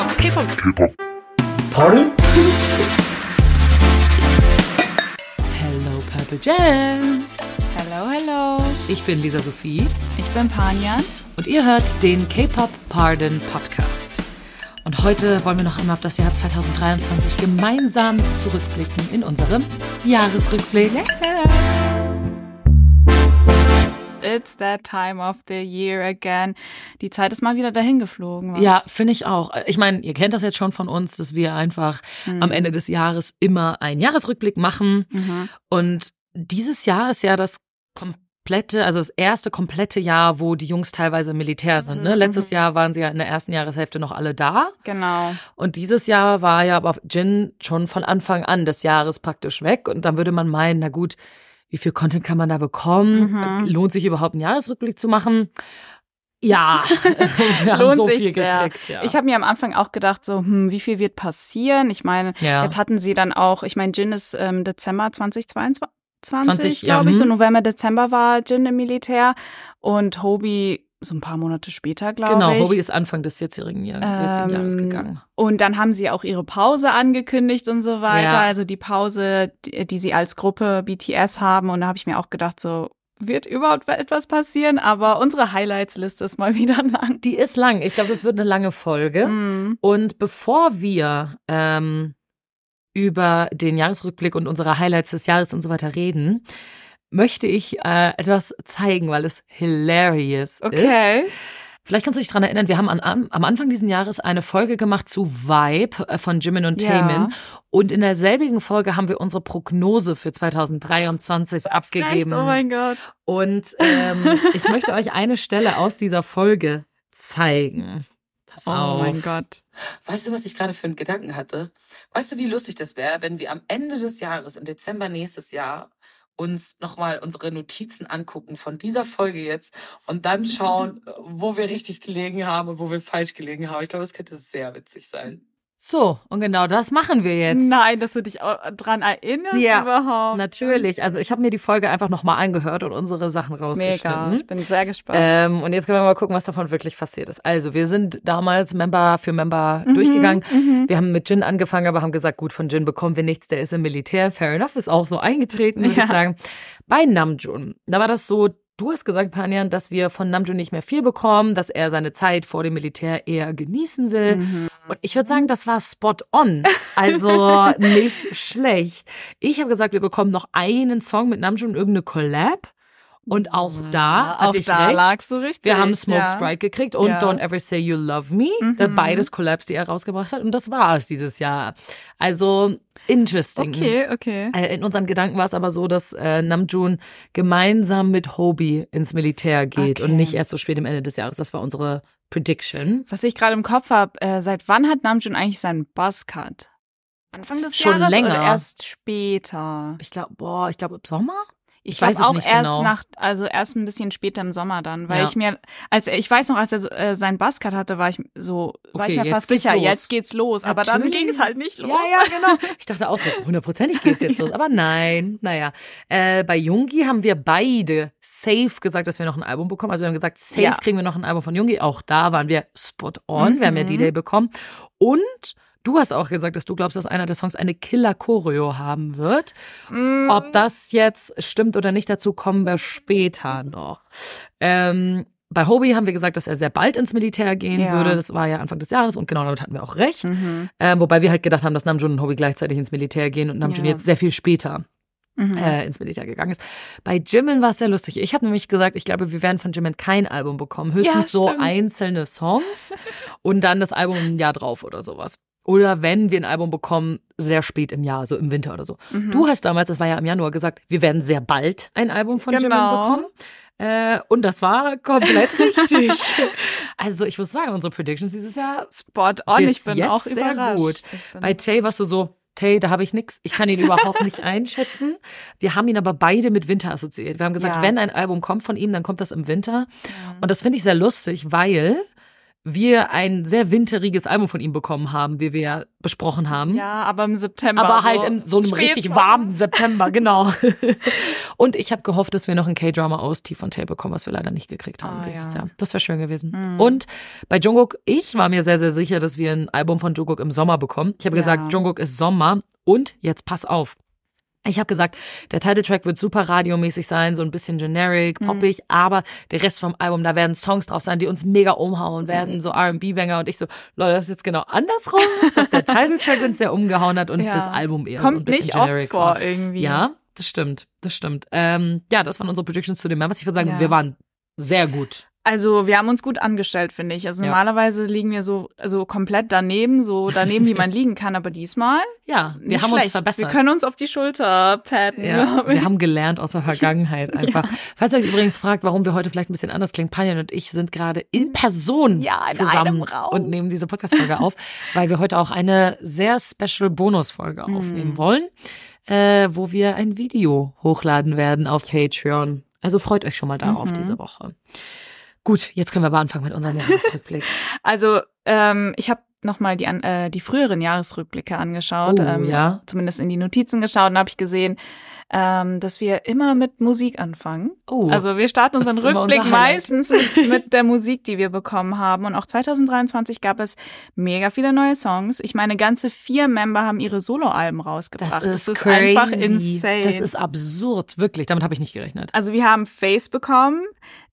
K-Pop, K-Pop. K-Pop. Pardon? Hello Purple Jams. Hello, hello. Ich bin Lisa Sophie Ich bin Panjan. und ihr hört den K-Pop Pardon Podcast. Und heute wollen wir noch einmal auf das Jahr 2023 gemeinsam zurückblicken in unserem Jahresrückblick. It's that time of the year again. Die Zeit ist mal wieder dahin geflogen. Was? Ja, finde ich auch. Ich meine, ihr kennt das jetzt schon von uns, dass wir einfach am Ende des Jahres immer einen Jahresrückblick machen. Und dieses Jahr ist ja das komplette, also das erste komplette Jahr, wo die Jungs teilweise im Militär sind. Ne? Letztes Jahr waren sie ja in der ersten Jahreshälfte noch alle da. Genau. Und dieses Jahr war ja aber Jin schon von Anfang an des Jahres praktisch weg. Und dann würde man meinen, na gut, wie viel Content kann man da bekommen? Mhm. Lohnt sich überhaupt einen Jahresrückblick zu machen? Ja, wir haben Lohnt so sich viel sehr. gekriegt. Ja. Ich habe mir am Anfang auch gedacht, so, hm, wie viel wird passieren? Ich meine, Ja. jetzt hatten sie dann auch, ich meine, Jin ist ähm, Dezember 2022, 20, ja, glaube ich, so hm. November, Dezember war Jin im Militär und Hobie so ein paar Monate später, glaube genau, ich. Hobie ist Anfang des jetzigen, Jahr, jetzigen Jahres Ähm, gegangen. Und dann haben sie auch ihre Pause angekündigt und so weiter. Ja. Also die Pause, die, die sie als Gruppe BTS haben. Und da habe ich mir auch gedacht, so wird überhaupt etwas passieren. Aber unsere Highlights-Liste ist mal wieder lang. Die ist lang. Ich glaube, das wird eine lange Folge. Mhm. Und bevor wir ähm, über den Jahresrückblick und unsere Highlights des Jahres und so weiter reden, möchte ich äh, etwas zeigen, weil es hilarious Okay. ist. Vielleicht kannst du dich dran erinnern, wir haben an, am am Anfang dieses Jahres eine Folge gemacht zu Vibe äh, von Jimin und Ja. Taemin. Und in derselbigen Folge haben wir unsere Prognose für 2023 abgegeben. Echt? Oh mein Gott. Und ähm, ich möchte euch eine Stelle aus dieser Folge zeigen. Pass Oh auf. mein Gott. Weißt du, was ich gerade für einen Gedanken hatte? Weißt du, wie lustig das wäre, wenn wir am Ende des Jahres, im Dezember nächstes Jahr, uns nochmal unsere Notizen angucken von dieser Folge jetzt und dann schauen, wo wir richtig gelegen haben und wo wir falsch gelegen haben. Ich glaube, das könnte sehr witzig sein. So, und genau das machen wir jetzt. Nein, dass du dich dran erinnerst Ja, überhaupt. Natürlich. Also ich habe mir die Folge einfach nochmal angehört und unsere Sachen Mega. rausgeschnitten. Ich bin sehr gespannt. Ähm, und jetzt können wir mal gucken, was davon wirklich passiert ist. Also, wir sind damals Member für Member Mhm, durchgegangen. Wir haben mit Jin angefangen, aber haben gesagt, gut, von Jin bekommen wir nichts, der ist im Militär. Fair enough, ist auch so eingetreten, würde Ja. ich sagen. Bei Namjoon, da war das so, du hast gesagt, Panjan, dass wir von Namjoon nicht mehr viel bekommen, dass er seine Zeit vor dem Militär eher genießen will. Mhm. Und ich würde sagen, das war spot on. Also nicht schlecht. Ich habe gesagt, wir bekommen noch einen Song mit Namjoon, irgendeine Collab. Und auch da auch hatte ich da recht. lagst du richtig. Wir haben Smoke ja. Sprite gekriegt und Ja. Don't Ever Say You Love Me. Das Beides Collabs, die er rausgebracht hat. Und das war es dieses Jahr. Also interesting. Okay, okay. Äh, In unseren Gedanken war es aber so, dass äh, Namjoon gemeinsam mit Hobie ins Militär geht Okay. und nicht erst so spät am Ende des Jahres. Das war unsere Prediction. Was ich gerade im Kopf habe, äh, seit wann hat Namjoon eigentlich seinen Buzzcut? Anfang des Schon Jahres länger. oder erst später? Ich glaube, boah, ich glaube im Sommer? Ich, weiß weiß auch nicht erst genau. nach, also erst ein bisschen später im Sommer dann, weil Ja. ich mir, als er- ich weiß noch, als er äh, seinen Buzzcut hatte, war ich so, war Okay, ich mir fast sicher, los. jetzt geht's los. Aber dann Natürlich. ging es halt nicht los. Ja, ja, genau. Ich dachte auch so, hundertprozentig geht's jetzt los. Aber nein, naja. Äh, bei Jungi haben wir beide safe gesagt, dass wir noch ein Album bekommen. Also wir haben gesagt, safe Ja. kriegen wir noch ein Album von Jungi. Auch da waren wir spot on. Wir haben ja Mhm. D-Day bekommen. Und du hast auch gesagt, dass du glaubst, dass einer der Songs eine Killer-Choreo haben wird. Mm, Ob das jetzt stimmt oder nicht, dazu kommen wir später noch. Ähm, bei Hobie haben wir gesagt, dass er sehr bald ins Militär gehen Ja. würde. Das war ja Anfang des Jahres und genau damit hatten wir auch recht. Mhm. Ähm, wobei wir halt gedacht haben, dass Namjoon und Hobie gleichzeitig ins Militär gehen und Namjoon Ja. jetzt sehr viel später Mhm. äh, ins Militär gegangen ist. Bei Jimin war es sehr lustig. Ich habe nämlich gesagt, ich glaube, wir werden von Jimin kein Album bekommen. Höchstens so stimmt. einzelne Songs und dann das Album ein Jahr drauf oder sowas. Oder wenn wir ein Album bekommen, sehr spät im Jahr, so im Winter oder so. Mhm. Du hast damals, das war ja im Januar, gesagt, wir werden sehr bald ein Album von Jimin Genau. bekommen. Äh, und das war komplett richtig. Also ich muss sagen, unsere Predictions dieses Jahr Spot on, ich bin auch sehr überrascht. gut. Bei Tay warst du so, Tay, da habe ich nix. Ich kann ihn überhaupt nicht einschätzen. Wir haben ihn aber beide mit Winter assoziiert. Wir haben gesagt, Ja. wenn ein Album kommt von ihm, dann kommt das im Winter. Und das finde ich sehr lustig, weil wir ein sehr winteriges Album von ihm bekommen haben, wie wir ja besprochen haben. ja, aber im September. Aber so halt in so einem richtig warmen September, genau. Und ich habe gehofft, dass wir noch ein K-Drama aus T von Tail bekommen, was wir leider nicht gekriegt haben Ah, dieses ja. Jahr. Das wäre schön gewesen. Mhm. Und bei Jungkook, ich war mir sehr, sehr sicher, dass wir ein Album von Jungkook im Sommer bekommen. Ich habe Ja. gesagt, Jungkook ist Sommer. Und jetzt pass auf. Ich habe gesagt, der Titeltrack wird super radiomäßig sein, so ein bisschen generic, poppig, aber der Rest vom Album, da werden Songs drauf sein, die uns mega umhauen werden, so R&B-Banger und ich so, Leute, das ist jetzt genau andersrum, dass der Titeltrack uns sehr umgehauen hat und Ja. das Album eher so ein Kommt bisschen nicht generic oft vor war. irgendwie. Ja, das stimmt, das stimmt. Ähm, ja, das waren unsere Predictions zu den Members. Ich würde sagen, Ja. wir waren sehr gut. Also wir haben uns gut angestellt, finde ich. Also Ja. normalerweise liegen wir so, so komplett daneben, so daneben, wie man liegen kann, aber diesmal Ja, wir haben uns schlecht. verbessert. Wir können uns auf die Schulter patten. Ja, wir haben gelernt aus der Vergangenheit einfach. Falls ihr euch übrigens fragt, warum wir heute vielleicht ein bisschen anders klingen, Panjan und ich sind gerade in Person Ja, in zusammen und nehmen diese Podcast-Folge auf, weil wir heute auch eine sehr special Bonus-Folge Mhm. aufnehmen wollen, äh, wo wir ein Video hochladen werden auf Patreon. Also freut euch schon mal darauf Mhm. diese Woche. Gut, jetzt können wir aber anfangen mit unserem Jahresrückblick. Also ähm, ich habe nochmal die, äh, die früheren Jahresrückblicke angeschaut, Oh, ähm, ja. zumindest in die Notizen geschaut und habe ich gesehen, ähm, dass wir immer mit Musik anfangen. Oh, Also wir starten Das unseren ist Rückblick unser meistens mit, mit der Musik, die wir bekommen haben. Und auch 2023 gab es mega viele neue Songs. Ich meine, ganze vier Member haben ihre Soloalben das rausgebracht. ist, crazy. einfach insane. Das ist absurd, wirklich. Damit habe ich nicht gerechnet. also wir haben Face bekommen,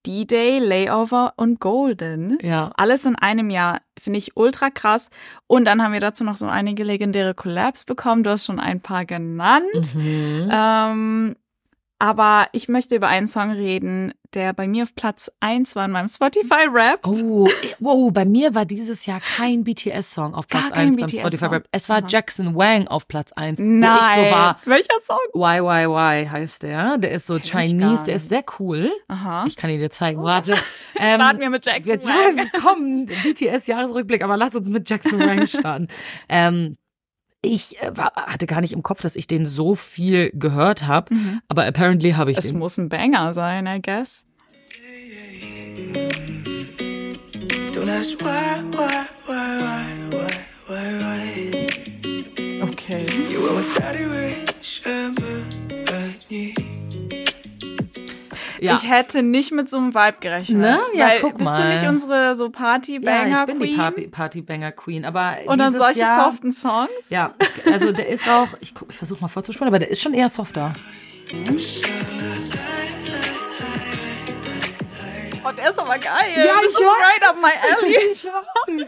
D-Day, Layover und Golden. Ja. Alles in einem Jahr. Finde ich ultra krass. Und dann haben wir dazu noch so einige legendäre Collabs bekommen. Du hast schon ein paar genannt. Mhm. Ähm, aber ich möchte über einen Song reden, der bei mir auf Platz 1 war in meinem Spotify-Rap. Oh, wow, bei mir war dieses Jahr kein BTS-Song auf Platz kein 1 beim Spotify. Rap. Es war Aha. Jackson Wang auf Platz 1, Nein. wo ich so war. Welcher Song? Why heißt der. Der ist so Kenn Chinese, der ist sehr cool. Aha. Ich kann ihn dir zeigen. Warte. Ähm, Starten wir mit Jackson jetzt, Wang. komm, BTS-Jahresrückblick, aber lass uns mit Jackson Wang starten. ähm, ich äh, war, hatte gar nicht im Kopf, dass ich den so viel gehört habe, Mhm. aber apparently habe ich Es den. muss ein Banger sein, I guess. Don't Ja. Ich hätte nicht mit so einem Vibe gerechnet. Ne? Ja, weil, guck Bist mal. du nicht unsere so ja, Party-Banger ich bin die Queen? Party- Party-Banger-Queen, aber Und dann solche Jahr, soften Songs? Ja, also der ist auch, ich, guck- ich versuche mal vorzuspulen, aber der ist schon eher softer. Und der ist aber geil. Ja, das ich weiß. right up my alley.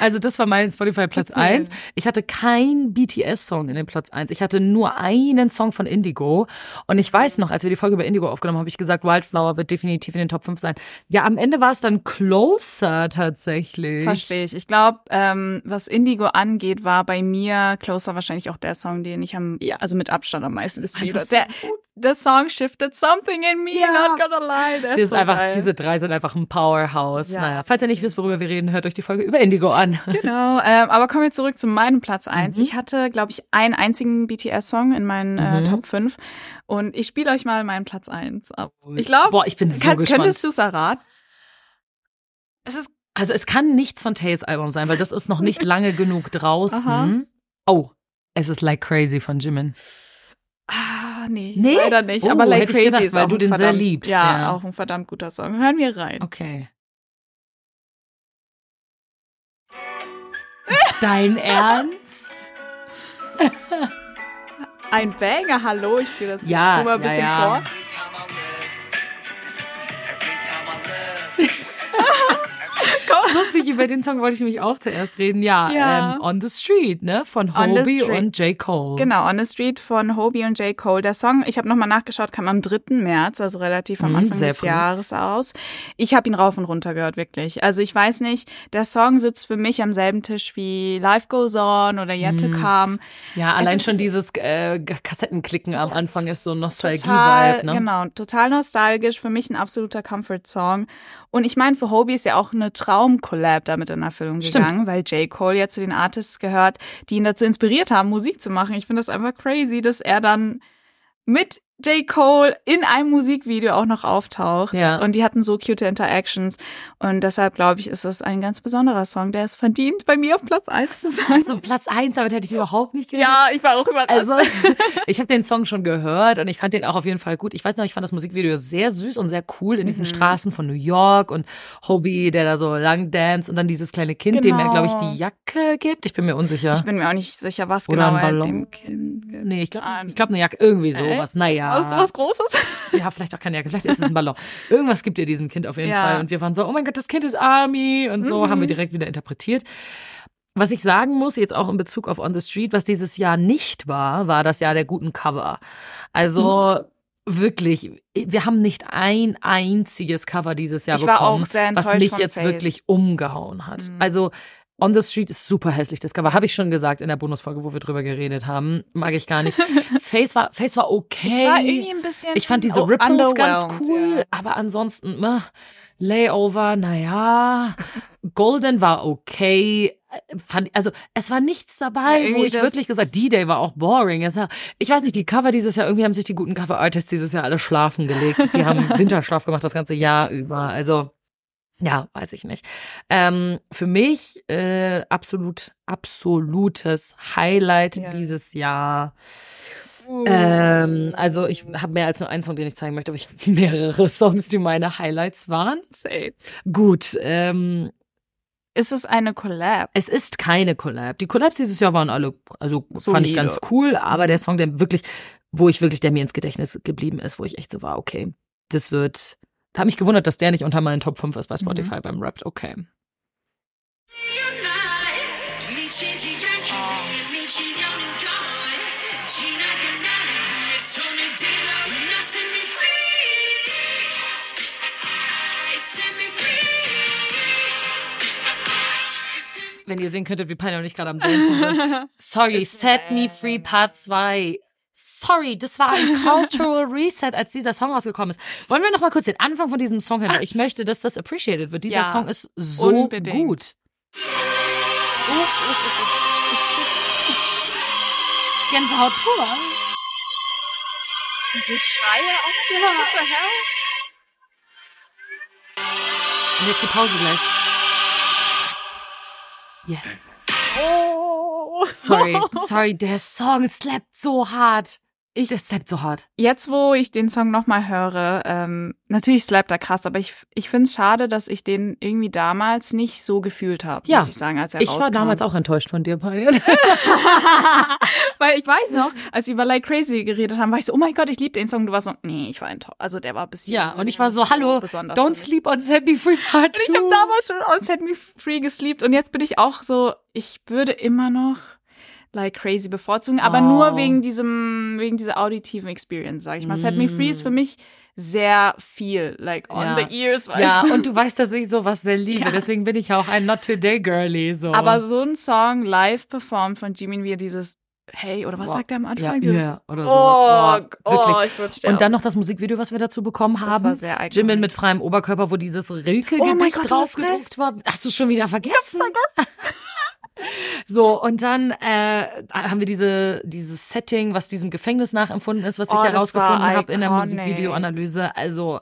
Also das war mein Spotify Platz Cool. 1. Ich hatte keinen BTS-Song in den Platz 1. Ich hatte nur einen Song von Indigo. Und ich weiß noch, als wir die Folge über Indigo aufgenommen haben, habe ich gesagt, Wildflower wird definitiv in den Top 5 sein. Ja, am Ende war es dann Closer tatsächlich. Verstehe ich. Ich glaube, ähm, was Indigo angeht, war bei mir Closer wahrscheinlich auch der Song, den ich am, Ja. also mit Abstand am meisten gespielt Einfach habe. so Der, der Song shifted something in me, Ja. not gonna lie. Der Das ist ist so einfach, geil. diese drei sind einfach ein Powerhouse. Ja. Naja, falls ihr nicht wisst, worüber wir reden, hört euch die Folge über Indigo an. Genau, ähm, aber kommen wir zurück zu meinem Platz eins. Mhm. Ich hatte, glaube ich, einen einzigen BTS-Song in meinen äh, Mhm. Top 5 und ich spiele euch mal meinen Platz eins ab. Ich glaube, Boah, ich bin so kann, gespannt. könntest du es erraten? Es ist, Also es kann nichts von Tays Album sein, weil das ist noch nicht lange genug draußen. Aha. Oh, es ist Like Crazy von Jimin. Ah, nee, Nee? leider nicht, Oh, aber Like Crazy gedacht, ist weil auch du ein den sehr verdammt, liebst, Ja, ja. auch ein verdammt guter Song. Hören wir rein. Okay. Dein Ernst? Ein Banger, hallo, ich spiele das Ja, nur mal ein ja, bisschen ja. vor. Lustig, über den Song wollte ich nämlich auch zuerst reden. Ja, Ja. Ähm, On the Street, ne? Von Hobie und J. Cole. Genau, On the Street von Hobie und J. Cole. Der Song, ich habe nochmal nachgeschaut, kam am 3. März, also relativ am Mhm, Anfang des früh. Jahres aus. Ich habe ihn rauf und runter gehört, wirklich. Also ich weiß nicht, der Song sitzt für mich am selben Tisch wie Life Goes On oder Yet to Come. Ja, allein schon dieses äh, Kassettenklicken am Anfang ist so Nostalgie-Vibe, ne? genau, total nostalgisch, für mich ein absoluter Comfort-Song. Und ich meine, für Hobie ist ja auch eine Traum-Collab damit in Erfüllung Stimmt. gegangen, weil J. Cole ja zu den Artists gehört, die ihn dazu inspiriert haben, Musik zu machen. Ich finde das einfach crazy, dass er dann mit J. Cole in einem Musikvideo auch noch auftaucht. Ja. Und die hatten so cute Interactions. Und deshalb glaube ich, ist das ein ganz besonderer Song, der es verdient, bei mir auf Platz eins zu sein. So Platz eins, damit hätte ich überhaupt nicht gerechnet. Ja, ich war auch überrascht. Also, ich habe den Song schon gehört und ich fand den auch auf jeden Fall gut. Ich weiß noch, ich fand das Musikvideo sehr süß und sehr cool in diesen Straßen von New York und Hobie, der da so lang dance und dann dieses kleine Kind, dem er, Genau. glaube ich, die Jacke gibt. Ich bin mir unsicher. ich bin mir auch nicht sicher, was Oder genau er dem Kind gibt. nee, ich glaube, Ah, ich glaub, eine Jacke, irgendwie sowas. Naja. Was, was Großes? Ja, vielleicht auch keine Jacke, vielleicht ist es ein Ballon. Irgendwas gibt ihr diesem Kind auf jeden Ja. Fall. Und wir waren so, oh mein Gott, das Kind ist Army und so, haben wir direkt wieder interpretiert. Was ich sagen muss, jetzt auch in Bezug auf On the Street, was dieses Jahr nicht war, war das Jahr der guten Cover. Also wirklich, wir haben nicht ein einziges Cover dieses Jahr Ich bekommen, was mich jetzt Face. wirklich umgehauen hat. Mhm. Also On the Street ist super hässlich. Das Cover habe ich schon gesagt in der Bonusfolge, wo wir drüber geredet haben. Mag ich gar nicht. Face war, Face war okay. Ich war irgendwie ein bisschen Ich fand diese oh, Ripples ganz cool, ja. aber ansonsten, äh, Layover, naja. Golden war okay. Fand, also es war nichts Ja, dabei, wo irgendwie ich wirklich gesagt, D-Day war auch boring. War, ich weiß nicht, die Cover dieses Jahr, irgendwie haben sich die guten Cover-Artists dieses Jahr alle schlafen gelegt. Die haben Winterschlaf gemacht das ganze Jahr über. Also ja, weiß ich nicht. Ähm, für mich äh, absolut, absolutes Highlight Ja. dieses Jahr. Ähm, also ich habe mehr als nur einen Song, den ich zeigen möchte, aber ich habe mehrere Songs, die meine Highlights waren. Safe. Gut, ähm, Ist es eine Collab? es ist keine Collab. Die Collabs dieses Jahr waren alle, also fand ich Solide. ganz cool, aber der Song, der wirklich, wo ich wirklich, der mir ins Gedächtnis geblieben ist, wo ich echt so war, okay, das wird, hab mich gewundert, dass der nicht unter meinen Top 5 ist bei Spotify mhm. beim Rapped. Okay. Wenn ihr sehen könntet, wie Panja und ich gerade am Dancen sind. Sorry, Set Me Free Part 2. Sorry, das war ein Cultural Reset, als dieser Song rausgekommen ist. Wollen wir noch mal kurz den Anfang von diesem Song hören? Ich möchte, dass das appreciated wird. Dieser Ja, Song ist so unbedingt. gut. Das Gänsehaut pur. Diese Schreie auch. Ja. Und jetzt die Pause gleich. Yeah. Oh. Sorry, sorry, der Song slappt so hart. Ich, der slappt so hart. Jetzt, wo ich den Song nochmal höre, ähm, natürlich slappt er krass, aber ich, ich finde es schade, dass ich den irgendwie damals nicht so gefühlt habe, Ja. muss ich sagen, als er Ich war rauskam. damals auch enttäuscht von dir, Pioneer. Weil ich weiß noch, als wir über Like Crazy geredet haben, war ich so, oh mein Gott, ich liebe den Song. Du warst so, nee, ich war enttäuscht. Also der war bisschen Ja, und ich war so, hallo, don't sleep on Set Me Free Part 2. Ich habe damals schon on Set Me Free gesleept und jetzt bin ich auch so, ich würde immer noch Like Crazy bevorzugen, aber Oh. nur wegen diesem, wegen dieser auditiven Experience, sag ich mal. Set Me Free ist für mich sehr viel, like on Ja. the ears, weißt Ja, du. und du weißt, dass ich sowas sehr liebe. Ja. Deswegen bin ich auch ein Not Today Girly. So. aber so ein Song live performt von Jimin, wie er dieses Hey, oder was Boah. sagt er am Anfang? ja, dieses, yeah, oder sowas. Oh, Oh, wirklich. oh, ich würd sterben. und dann noch das Musikvideo, was wir dazu bekommen Das haben. war sehr iconic. Jimin mit freiem Oberkörper, wo dieses Oh Rilke-Gedicht hast draufgedruckt war. Hast du schon wieder vergessen? So, und dann äh, haben wir diese, dieses Setting, was diesem Gefängnis nachempfunden ist, was ich Oh, das herausgefunden habe in der. Musikvideoanalyse. Also,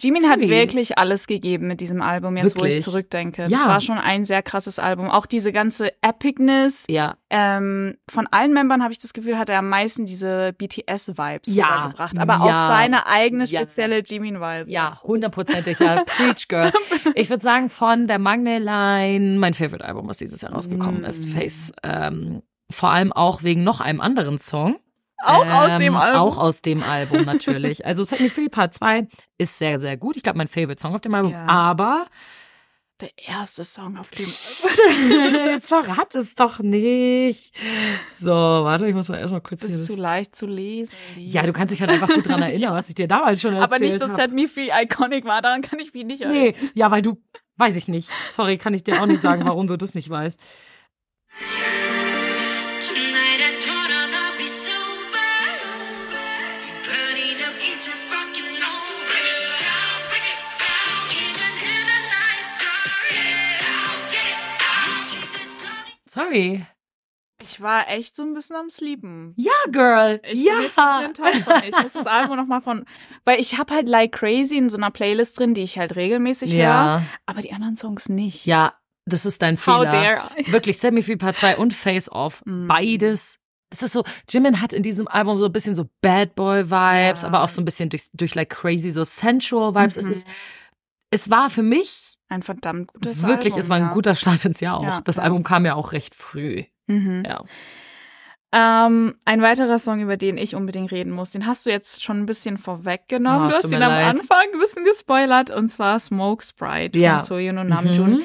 Jimin hat Sorry. wirklich alles gegeben mit diesem Album, jetzt wo Wirklich? ich zurückdenke. Ja. Das war schon ein sehr krasses Album. Auch diese ganze Epicness. ja. Ähm, von allen Membern habe ich das Gefühl, hat er am meisten diese BTS-Vibes Ja. rübergebracht. Aber Ja. auch seine eigene spezielle Jimin-Weise. Ja, hundertprozentig, ja. Preach Girl. Ich würde sagen, von der Magne Line, mein Favorite Album, was dieses Jahr rausgekommen ist, Mm. Face. Ähm, vor allem auch wegen noch einem anderen Song. Auch aus Ähm, dem Album. Auch aus dem Album natürlich. Also Set Me Free Part 2 ist sehr, sehr gut. Ich glaube, mein Favorite Song auf dem Album. Ja. Aber Der erste Song auf dem Album. jetzt verrat es doch nicht. So, warte, ich muss mal erstmal kurz Das ist das zu leicht zu lesen. Ja, du kannst dich halt einfach gut dran erinnern, was ich dir damals schon erzählt Aber nicht, dass hab. Set Me Free iconic war. Daran kann ich mich nicht erinnern. Nee, ja, weil du, weiß ich nicht. Sorry, kann ich dir auch nicht sagen, warum du das nicht weißt. Sorry. Ich war echt so ein bisschen am Sleepen. Ja, Girl. Ich ja. bin jetzt ein bisschen von. Ich muss das Album noch mal von, weil ich habe halt Like Crazy in so einer Playlist drin, die ich halt regelmäßig höre, ja. aber die anderen Songs nicht. Ja, das ist dein How Fehler. dare I? Wirklich, Semi Free Part 2 und Face Off, Mhm. beides. Es ist so, Jimin hat in diesem Album so ein bisschen so Bad Boy Vibes, Ja. aber auch so ein bisschen durch, durch like crazy so sensual Vibes. Es Mhm. ist, es war für mich Ein verdammt gutes wirklich, Album, es war ein ja. guter Start ins Jahr auch. Ja, das ja. Album kam ja auch recht früh. Mhm. Ja. Ähm, ein weiterer Song, über den ich unbedingt reden muss, den hast du jetzt schon ein bisschen vorweggenommen. Oh, du hast ihn mir am leid. Anfang ein bisschen gespoilert und zwar Smoke Sprite Ja. von Soyeon und Namjoon. Mhm.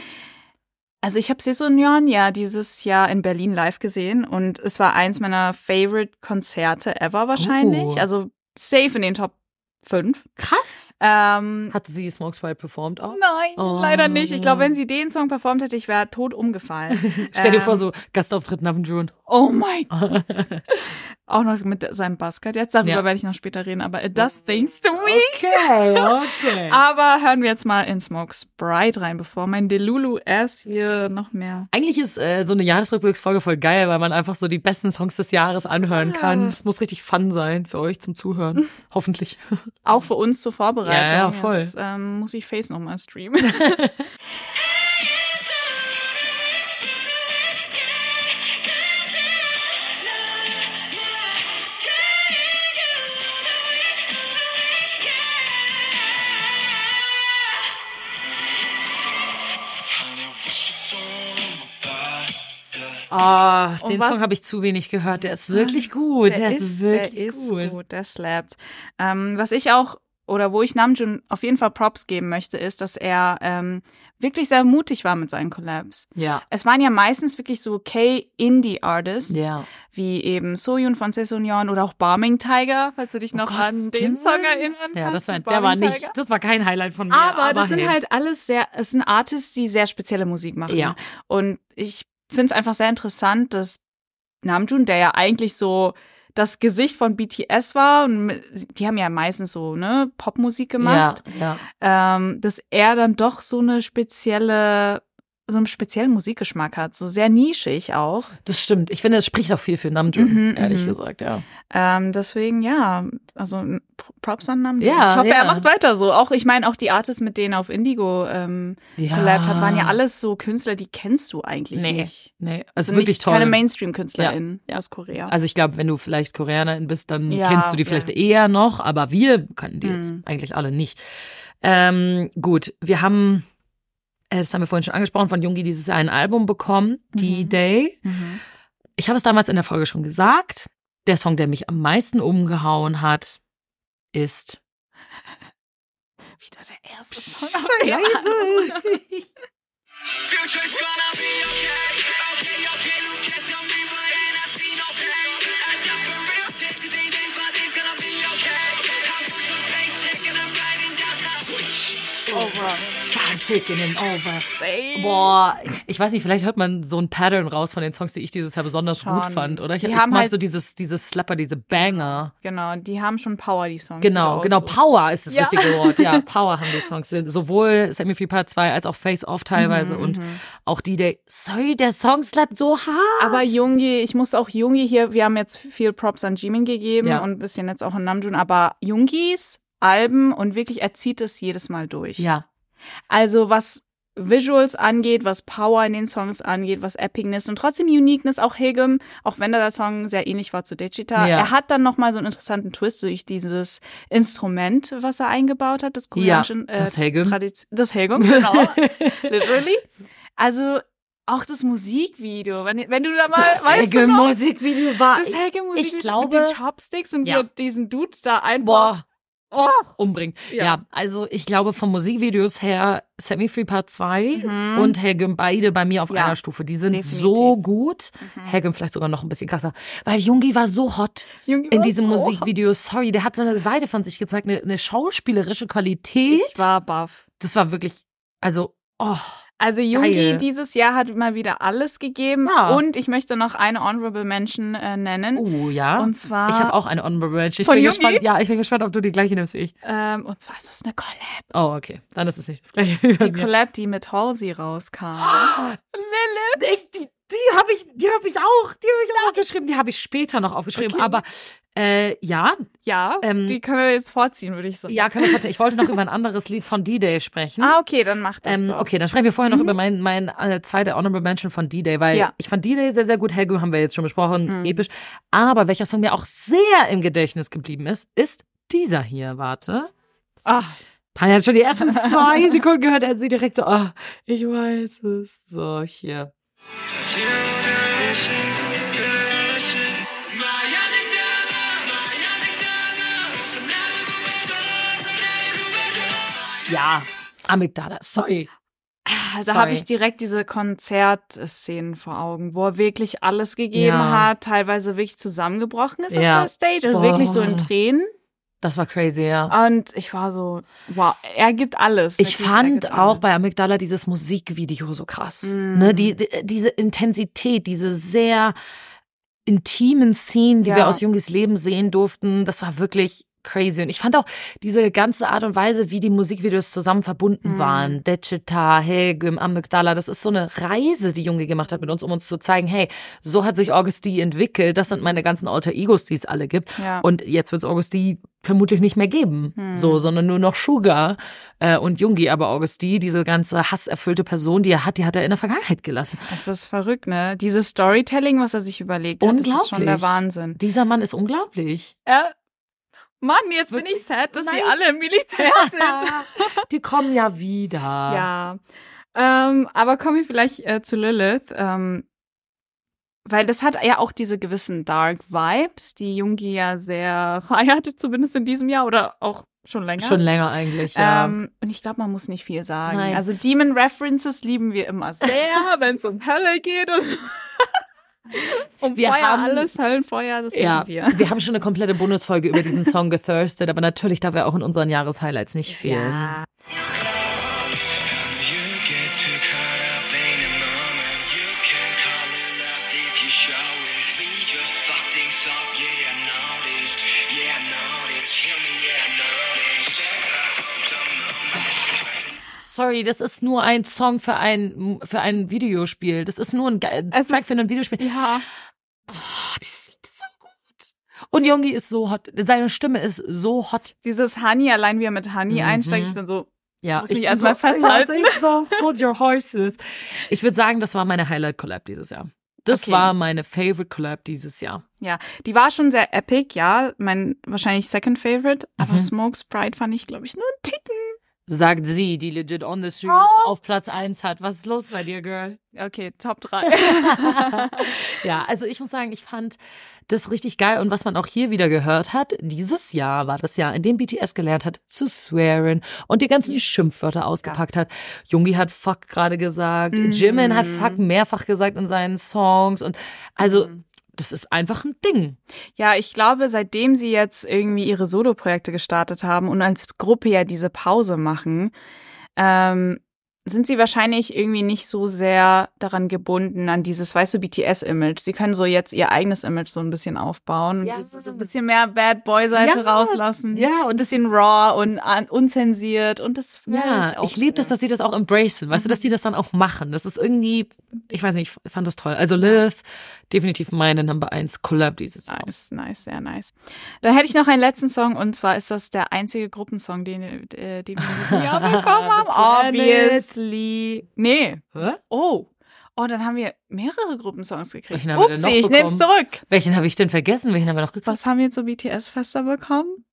Also ich habe Sesonyeon ja dieses Jahr in Berlin live gesehen und es war eins meiner favorite Konzerte ever wahrscheinlich. Oh. Also safe in den Top 5. Krass. Ähm, Hat sie Smoke Sprite performt auch? nein, Oh. leider nicht. Ich glaube, wenn sie den Song performt hätte, ich wäre tot umgefallen. Stell dir Ähm, vor, so Gastauftritt Namjoon. Oh mein Gott. Auch noch mit seinem Buzzcut. Jetzt darüber Ja. werde ich noch später reden, aber it does things to me. Okay, okay. Aber hören wir jetzt mal in Smoke Sprite rein, bevor mein Delulu ass hier noch mehr. Eigentlich ist äh, so eine Jahresrückblicksfolge voll geil, weil man einfach so die besten Songs des Jahres anhören kann. Es muss richtig fun sein für euch zum Zuhören. Hoffentlich. Auch für uns zur Vorbereitung. Ja, ja, voll. Jetzt, ähm, muss ich Face nochmal streamen. Und den Song habe ich zu wenig gehört. Der ist wirklich gut. Der, ist, wirklich der ist gut. gut. Der slappt. Ähm, was ich auch oder wo ich Namjoon auf jeden Fall Props geben möchte, ist, dass er ähm, wirklich sehr mutig war mit seinen Collabs. Ja. Es waren ja meistens wirklich so K-Indie-Artists, Ja. wie eben Soyun von Sesonyeon oder auch Barming Tiger, falls du dich noch Oh Gott, an den. Song erinnern Ja, das war, der war Barming nicht, Tiger. das war kein Highlight von mir. Aber, das sind hey. halt alles sehr, es sind Artists, die sehr spezielle Musik machen. Ja. Und ich finde es einfach sehr interessant, dass Namjoon, der ja eigentlich so das Gesicht von BTS war, und die haben ja meistens so, ne, Popmusik gemacht, Ja, ja. ähm, dass er dann doch so eine spezielle, so einen speziellen Musikgeschmack hat, so sehr nischig auch. Das stimmt. Ich finde, es spricht auch viel für Namjoon, Mhm, ehrlich mhm. gesagt, ja. Ähm, deswegen, ja, also Props an Namjoon. Ja, ich hoffe, ja. er macht weiter so. Auch, ich meine, auch die Artists, mit denen er auf Indigo ähm, Ja. hat, waren ja alles so Künstler, die kennst du eigentlich Nee. nicht. Nee, Also also wirklich toll. keine Mainstream-KünstlerInnen Ja, aus Korea. Also ich glaube, wenn du vielleicht Koreanerin bist, dann Ja, kennst du die vielleicht eher noch, aber wir kannten die jetzt Mhm. eigentlich alle nicht. Ähm, gut, wir haben, das haben wir vorhin schon angesprochen, von Jungi dieses Jahr ein Album bekommen, D-Day. Mhm. Ich habe es damals in der Folge schon gesagt. Der Song, der mich am meisten umgehauen hat, ist Wieder der erste Song. auf dem Album. Future's gonna be. Okay, Time over. Boah, ich weiß nicht, vielleicht hört man so ein Pattern raus von den Songs, die ich dieses Jahr besonders Schon. gut fand, oder? Ich, Die ich haben mag halt- so dieses, dieses Slapper, diese Banger. Genau, die haben schon Power, die Songs. Genau, genau. aussuchst. Power ist das Ja. richtige Wort. Ja, Power haben die Songs. Sowohl Semi Free Part 2 als auch Face Off teilweise und auch die, der, sorry, der Song slappt so hart. Aber Jungi, ich muss auch Jungi hier, wir haben jetzt viel Props an Jimin gegeben Ja. und ein bisschen jetzt auch an Namjoon, aber Jungis Alben und wirklich, er zieht es jedes Mal durch. ja, Also was Visuals angeht, was Power in den Songs angeht, was Epicness und trotzdem Uniqueness, auch Hegem, auch wenn der Song sehr ähnlich war zu Digita. Ja. Er hat dann nochmal so einen interessanten Twist durch dieses Instrument, was er eingebaut hat, das koreanische das Hegem. Tradition- Das Hegem, genau. Literally. Also auch das Musikvideo, wenn, wenn du da mal, das weißt du noch, Musikvideo war. das Helge-Musik ich mit- glaube- mit den Chopsticks und Ja. diesen Dude da ein Boah, Oh. umbringen. Ja. Ja. also ich glaube vom Musikvideos her Semi Free Part 2 Mhm. und Helgem beide bei mir auf Ja, einer Stufe. Die sind definitiv. so gut. Mhm. Helgem vielleicht sogar noch ein bisschen krasser. Weil Jungi war so hot Jungi in diesem so- Musikvideo. Sorry, der hat so eine Seite von sich gezeigt, eine, eine schauspielerische Qualität. Ich war baff. das war wirklich, also, oh, Also Jungi Geil. dieses Jahr hat mal wieder alles gegeben Ja. und ich möchte noch eine Honorable Mention äh, nennen. oh ja. Und zwar ich habe auch eine Honorable Mention. Ich Von bin Jungi? gespannt. Ja, ich bin gespannt, ob du die gleiche nimmst wie ich. ähm, und zwar ist das eine Collab. Oh, okay. Dann ist es nicht das gleiche wie Die. Collab, die mit Halsey rauskam. Die habe ich, die habe ich auch, die habe ich auch geschrieben. Die habe ich später noch aufgeschrieben. Okay. Aber äh, ja, Ja, Ähm, die können wir jetzt vorziehen, würde ich sagen. ja, können wir kurz, ich wollte noch über ein anderes Lied von D-Day sprechen. Ah, okay, dann mach das Ähm, doch. okay, dann sprechen wir vorher noch über mein, mein äh, zweite Honorable Mention von D-Day, weil Ja. ich fand D-Day sehr, sehr gut. Helgo haben wir jetzt schon besprochen, episch. Aber welcher Song mir auch sehr im Gedächtnis geblieben ist, ist dieser hier. Warte. Ah, Pani hat schon die ersten zwei Sekunden gehört, er hat sie direkt so, ah, ich weiß es. So, hier. Ja, Amygdala, sorry. da Sorry. habe ich direkt diese Konzertszenen vor Augen, wo er wirklich alles gegeben Ja. hat, teilweise wirklich zusammengebrochen ist Ja. auf der Stage, also Boah. wirklich so in Tränen. Das war crazy, ja. Und ich war so, wow, er gibt alles. Ich wirklich, fand auch alles. bei Amygdala dieses Musikvideo so krass. Mm. Ne, die, die, diese Intensität, diese sehr intimen Szenen, die Ja. wir aus Jungis Leben sehen durften, das war wirklich crazy. Und ich fand auch diese ganze Art und Weise, wie die Musikvideos zusammen verbunden Mm. waren. Deceta, Helgüm, Amygdala, das ist so eine Reise, die Jungi gemacht hat mit uns, um uns zu zeigen, hey, so hat sich Augusti entwickelt. Das sind meine ganzen Alter Egos, die es alle gibt. Ja. Und jetzt wird es Augusti vermutlich nicht mehr geben, Hm. so, sondern nur noch Sugar äh, und Jungi. Aber Augusti, diese ganze hasserfüllte Person, die er hat, die hat er in der Vergangenheit gelassen. Das ist verrückt, ne? Dieses Storytelling, was er sich überlegt hat, das ist schon der. Wahnsinn. Dieser Mann ist unglaublich. Ja. Mann, jetzt bin ich sad, dass sie Nein. alle im Militär sind. die kommen ja wieder. Ja. Ähm, aber kommen wir vielleicht äh, zu Lilith. Ähm, weil das hat ja auch diese gewissen Dark Vibes, die Jungi ja sehr feiert, zumindest in diesem Jahr oder auch schon länger. Schon länger eigentlich, ja. Ähm, und ich glaube, man muss nicht viel sagen. Nein. Also Demon References lieben wir immer sehr, wenn es um Hölle geht um Wir Feuer, haben- alles Höllenfeuer, das ja, wir. wir haben schon eine komplette Bonusfolge über diesen Song gethirstet, aber natürlich darf er auch in unseren Jahreshighlights nicht fehlen. Ja. Sorry, das ist nur ein Song für ein, für ein Videospiel. Das ist nur ein Es Track für ein Videospiel. ja. Oh, dieses Lied ist so gut. Und Jungi ist so hot. Seine Stimme ist so hot. Dieses Honey, allein wie er mit Honey Mhm. einsteigt, ich bin so, Ja, Muss mich bin erst mal so, festhalten. Ja, ich so, hold your horses. Ich würde sagen, das war meine Highlight-Collab dieses Jahr. Das Okay. war meine Favorite Collab dieses Jahr. ja. Die war schon sehr epic, ja. Mein wahrscheinlich Second Favorite. Aber Mhm. Smoke Sprite fand ich, glaube ich, nur einen Ticken. Sagt sie, die legit on the street Oh. auf Platz 1 hat. Was ist los bei dir, Girl? Okay, Top 3. ja, also ich muss sagen, ich fand das richtig geil. Und was man auch hier wieder gehört hat, dieses Jahr war das Jahr, in dem BTS gelernt hat, zu swearen und die ganzen Schimpfwörter ausgepackt hat. Jungi hat fuck gerade gesagt, Mhm. Jimin hat fuck mehrfach gesagt in seinen Songs. Und also, Mhm. Das ist einfach ein Ding. Ja, ich glaube, seitdem sie jetzt irgendwie ihre Solo-Projekte gestartet haben und als Gruppe ja diese Pause machen, ähm, sind sie wahrscheinlich irgendwie nicht so sehr daran gebunden an dieses, weißt du, BTS-Image. Sie können so jetzt ihr eigenes Image so ein bisschen aufbauen Ja. und so ein bisschen mehr Bad Boy-Seite Ja. rauslassen. Ja, und ein bisschen raw und unzensiert und das Ja, ich, liebe das, dass sie das auch embracen, weißt du, dass Mhm. die das dann auch machen. Das ist irgendwie, ich weiß nicht, ich fand das toll. Also Lilith, definitiv meine Number 1 Collab dieses Jahr. Nice, nice, sehr nice. Dann hätte ich noch einen letzten Song und zwar ist das der einzige Gruppensong, den, äh, den wir in diesem Jahr bekommen haben. Obviously. Nee. Hä? Oh. Oh, dann haben wir mehrere Gruppensongs gekriegt. Upsi, ich nehm's bekommen? zurück. Welchen habe ich denn vergessen? Welchen haben wir noch gekriegt? Was haben wir zu BTS-Fester bekommen?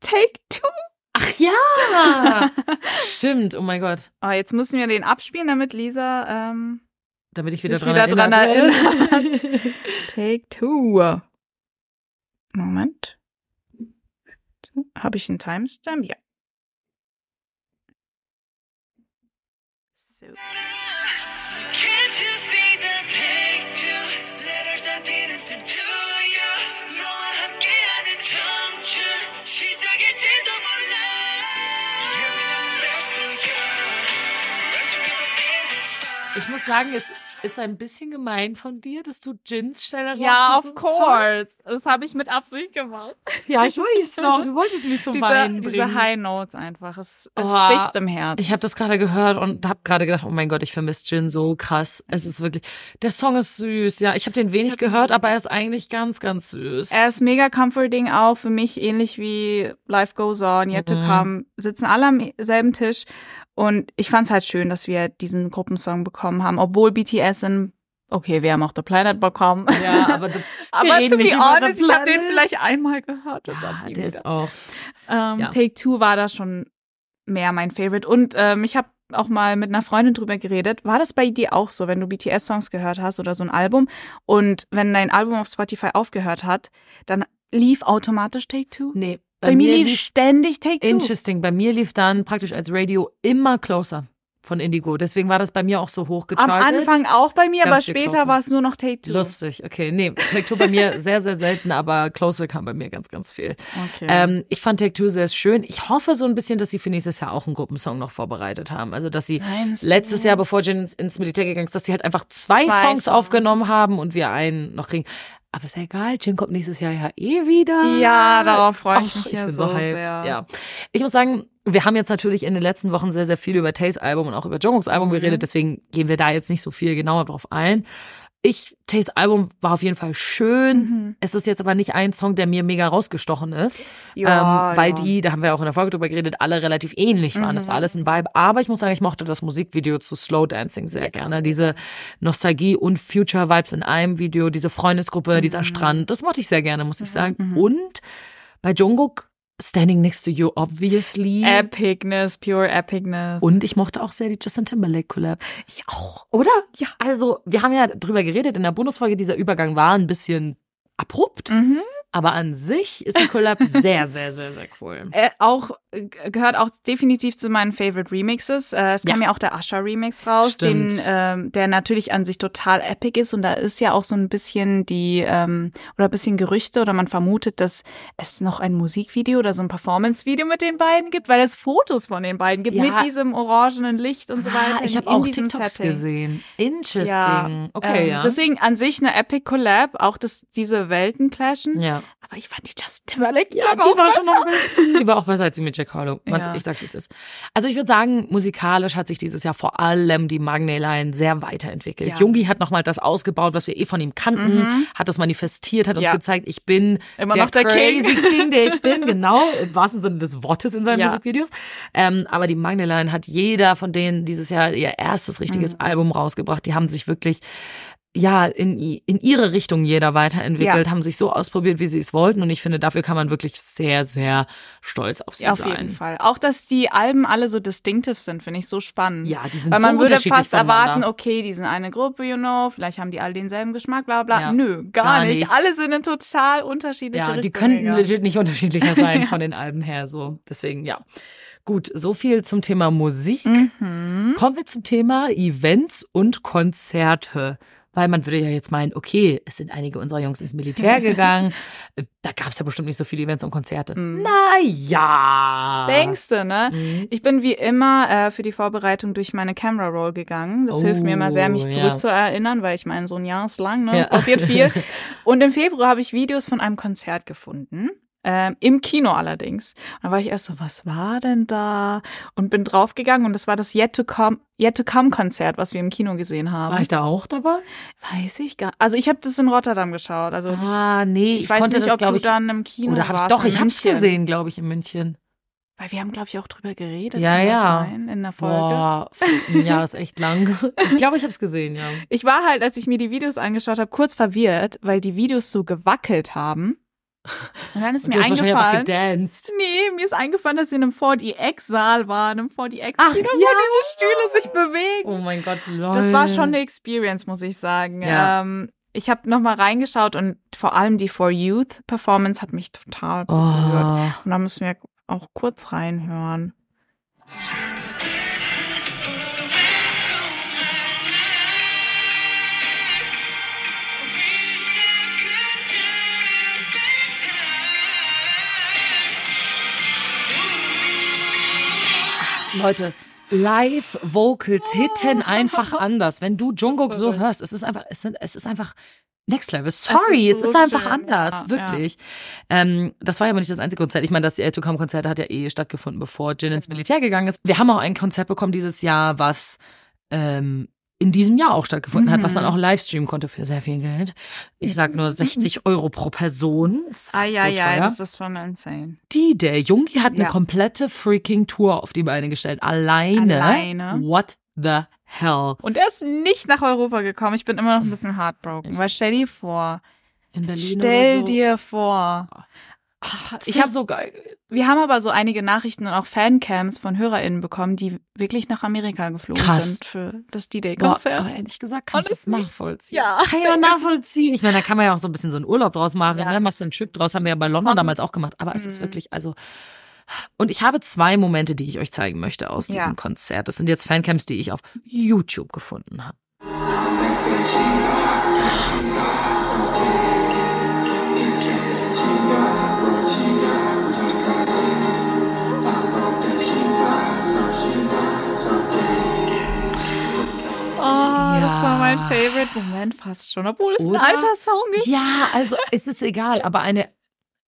Take Two. Ach ja! Stimmt, oh mein Gott. Oh, jetzt müssen wir den abspielen, damit Lisa ähm, damit ich wieder dran, wieder dran erinnere. Take two. Moment. Habe ich einen Timestamp? Ja. So. Ich muss sagen, es ist ein bisschen gemein von dir, dass du Jins Stelle Ja, of rausgesucht hast. course. Das habe ich mit Absicht gemacht. Ja, ich weiß noch. Du wolltest mich zum Diese, Weinen diese bringen. High Notes einfach. Es, es Oh. sticht im Herz. Ich habe das gerade gehört und habe gerade gedacht, oh mein Gott, ich vermisse Jin so krass. Es ist wirklich, der Song ist süß. Ja, ich habe den wenig gehört, aber er ist eigentlich ganz, ganz süß. Er ist mega comforting auch für mich, ähnlich wie Life Goes On, Yet to Mhm. Come, sitzen alle am selben Tisch. Und ich fand's halt schön, dass wir diesen Gruppensong bekommen haben, obwohl BTS in, okay, wir haben auch The Planet bekommen. ja, aber the, Aber to be honest, ich habe den vielleicht einmal gehört. Und ja, der ist auch. Ähm, Ja. Take Two war da schon mehr mein Favorite. Und ähm, ich habe auch mal mit einer Freundin drüber geredet. War das bei dir auch so, wenn du BTS-Songs gehört hast oder so ein Album und wenn dein Album auf Spotify aufgehört hat, dann lief automatisch Take Two? Nee, Bei, mir lief lief ständig Take Two. Interesting. Bei mir lief dann praktisch als Radio immer Closer von Indigo. Deswegen war das bei mir auch so Am hochgeschaltet. Anfang auch bei mir, Ganz aber später war es nur noch Take Two. Lustig, okay. Nee, Take Two bei mir sehr, sehr selten, aber Closer kam bei mir ganz, ganz viel. Okay. Ähm, ich fand Take Two sehr schön. Ich hoffe so ein bisschen, dass sie für nächstes Jahr auch einen Gruppensong noch vorbereitet haben. Also, dass sie du? letztes Jahr, bevor ins, ins Militär gegangen ist, dass sie halt einfach zwei, Zwei Songs Songs. aufgenommen haben und wir einen noch kriegen. Aber ist ja egal, Jin kommt nächstes Jahr ja eh wieder. Ja, darauf freue ich mich ich ja so so hyped. sehr. Ja. Ich muss sagen, wir haben jetzt natürlich in den letzten Wochen sehr, sehr viel über Tays Album und auch über Jungkooks Album Mhm. geredet, deswegen gehen wir da jetzt nicht so viel genauer drauf ein. Ich, Tays Album war auf jeden Fall schön. Mhm. Es ist jetzt aber nicht ein Song, der mir mega rausgestochen ist. Ja, ähm, weil ja. die, da haben wir auch in der Folge drüber geredet, alle relativ ähnlich waren. Das war alles ein Vibe. Aber ich muss sagen, ich mochte das Musikvideo zu Slow Dancing sehr gerne. Diese Nostalgie und Future Vibes in einem Video, diese Freundesgruppe, dieser Strand, das mochte ich sehr gerne, muss ich sagen. Und bei Jungkook, Standing Next to You, obviously. Epicness, pure Epicness. Und ich mochte auch sehr die Justin Timberlake Collab. Ich auch. Oder? Ja. Also, wir haben ja drüber geredet in der Bonusfolge, dieser Übergang war ein bisschen abrupt. Mhm. Aber an sich ist die Collab sehr, sehr, sehr, sehr cool. Äh, auch äh, gehört auch definitiv zu meinen Favorite Remixes. Äh, es Ja. kam ja auch der Usher Remix raus, den, ähm, der natürlich an sich total epic ist und da ist ja auch so ein bisschen die ähm, oder ein bisschen Gerüchte oder man vermutet, dass es noch ein Musikvideo oder so ein Performance-Video mit den beiden gibt, weil es Fotos von den beiden gibt Ja. mit diesem orangenen Licht und so weiter. Ah, ich habe auch diesem TikToks Setting. gesehen. Interesting. Ja, okay, ähm, ja. Deswegen an sich eine Epic Collab, auch das, diese Welten clashen. ja. Aber ich fand die Justin Timberlake Ja, die auch war schon besser. noch besser. Die war auch besser als die mit Jack Harlow. Ja. Ich sag's, wie es ist. Also ich würde sagen, musikalisch hat sich dieses Jahr vor allem die Magne-Line sehr weiterentwickelt. Ja. Jungi hat nochmal das ausgebaut, was wir eh von ihm kannten, hat das manifestiert, hat uns Ja. gezeigt, ich bin Immer der noch der King. crazy King. der ich bin, genau, im wahrsten Sinne des Wortes in seinen Ja. Musikvideos. Ähm, aber die Magne-Line hat jeder von denen dieses Jahr ihr erstes richtiges Mhm. Album rausgebracht. Die haben sich wirklich ja, in, in ihre Richtung jeder weiterentwickelt, Ja. haben sich so ausprobiert, wie sie es wollten. Und ich finde, dafür kann man wirklich sehr, sehr stolz auf sie Auf sein. jeden Fall. Auch, dass die Alben alle so distinctive sind, finde ich so spannend. Ja, die sind Weil so man würde fast erwarten, okay, die sind eine Gruppe, you know, vielleicht haben die alle denselben Geschmack, bla bla. Ja. Nö, gar, Gar nicht. nicht. Alle sind in total unterschiedliche Ja, die könnten legit nicht unterschiedlicher sein von den Alben her, so. Deswegen, ja. Gut, so viel zum Thema Musik. Mhm. Kommen wir zum Thema Events und Konzerte. Weil man würde ja jetzt meinen, okay, es sind einige unserer Jungs ins Militär gegangen. Da gab es ja bestimmt nicht so viele Events und Konzerte. Naja. Denkst du, ne? Mhm. Ich bin wie immer äh, für die Vorbereitung durch meine Camera Roll gegangen. Das hilft mir immer sehr, mich Oh, zurück ja. zu erinnern, weil ich meine, so ein Jahr ist lang, ne? Ja. Passiert viel. Und im Februar habe ich Videos von einem Konzert gefunden. Ähm, Im Kino allerdings. Und da war ich erst so, was war denn da? Und bin draufgegangen und das war das Yet to Come, Yet to Come Konzert, was wir im Kino gesehen haben. War ich da auch dabei? Weiß ich gar Also ich habe das in Rotterdam geschaut. Also Ah, nee, ich, ich, weiß konnte nicht, das, ob du ich. dann im Kino Oder hab, warst. doch, ich hab's München. gesehen, glaube ich, in München. Weil wir haben, glaube ich, auch drüber geredet. Ja, ja. Sein, in der Folge. Boah, Jahr ist echt lang. Ich glaube, ich habe es gesehen, ja. Ich war halt, als ich mir die Videos angeschaut habe, kurz verwirrt, weil die Videos so gewackelt haben. Und dann ist Du mir einfach eingefallen. gedanced. Nee, mir ist eingefallen, dass wir in einem 4DX-Saal waren, im 4DX-Kino, Ach, wo ja. diese Stühle sich bewegen. Oh mein Gott, lol. Das war schon eine Experience, muss ich sagen. Ja. Ähm, ich habe noch mal reingeschaut und vor allem die For Youth Performance hat mich total berührt. Oh. Und da müssen wir auch kurz reinhören. Leute, Live-Vocals hitten einfach anders. Wenn du Jungkook so hörst, es ist einfach, es, sind, es ist einfach Next Level. Sorry, es ist ist, so einfach schön. anders, Ja, wirklich. Ähm, das war ja aber nicht das einzige Konzert. Ich meine, das to Come Konzert hat ja eh stattgefunden, bevor Jin ins Militär gegangen ist. Wir haben auch ein Konzert bekommen dieses Jahr, was ähm, in diesem Jahr auch stattgefunden hat, was man auch livestreamen konnte für sehr viel Geld. Ich sag nur 60 Euro pro Person. Das Ah, so ja, ja, teuer. das ist schon insane. Die, der Jungi hat eine Ja. komplette freaking Tour auf die Beine gestellt. Alleine. Alleine. What the hell? Und er ist nicht nach Europa gekommen. Ich bin immer noch ein bisschen heartbroken. Weil stell dir vor, In Berlin stell oder so. dir vor. Ich Ich habe hab so geil. Wir haben aber so einige Nachrichten und auch Fancams von HörerInnen bekommen, die wirklich nach Amerika geflogen Krass. sind für das D-Day-Konzert. aber ehrlich gesagt kann ich das Honestly. nachvollziehen. Ja, kann ich auch nachvollziehen. Ich meine, da kann man ja auch so ein bisschen so einen Urlaub draus machen, Ja. ne? Machst du einen Trip draus, haben wir ja bei London damals auch gemacht. Aber es ist Mhm. wirklich, also. Und ich habe zwei Momente, die ich euch zeigen möchte aus Ja. diesem Konzert. Das sind jetzt Fancams, die ich auf YouTube gefunden habe. Mein Ja. Favorite Moment fast schon, obwohl es Oder? ein alter Song ist. Ja, also es ist egal, aber eine.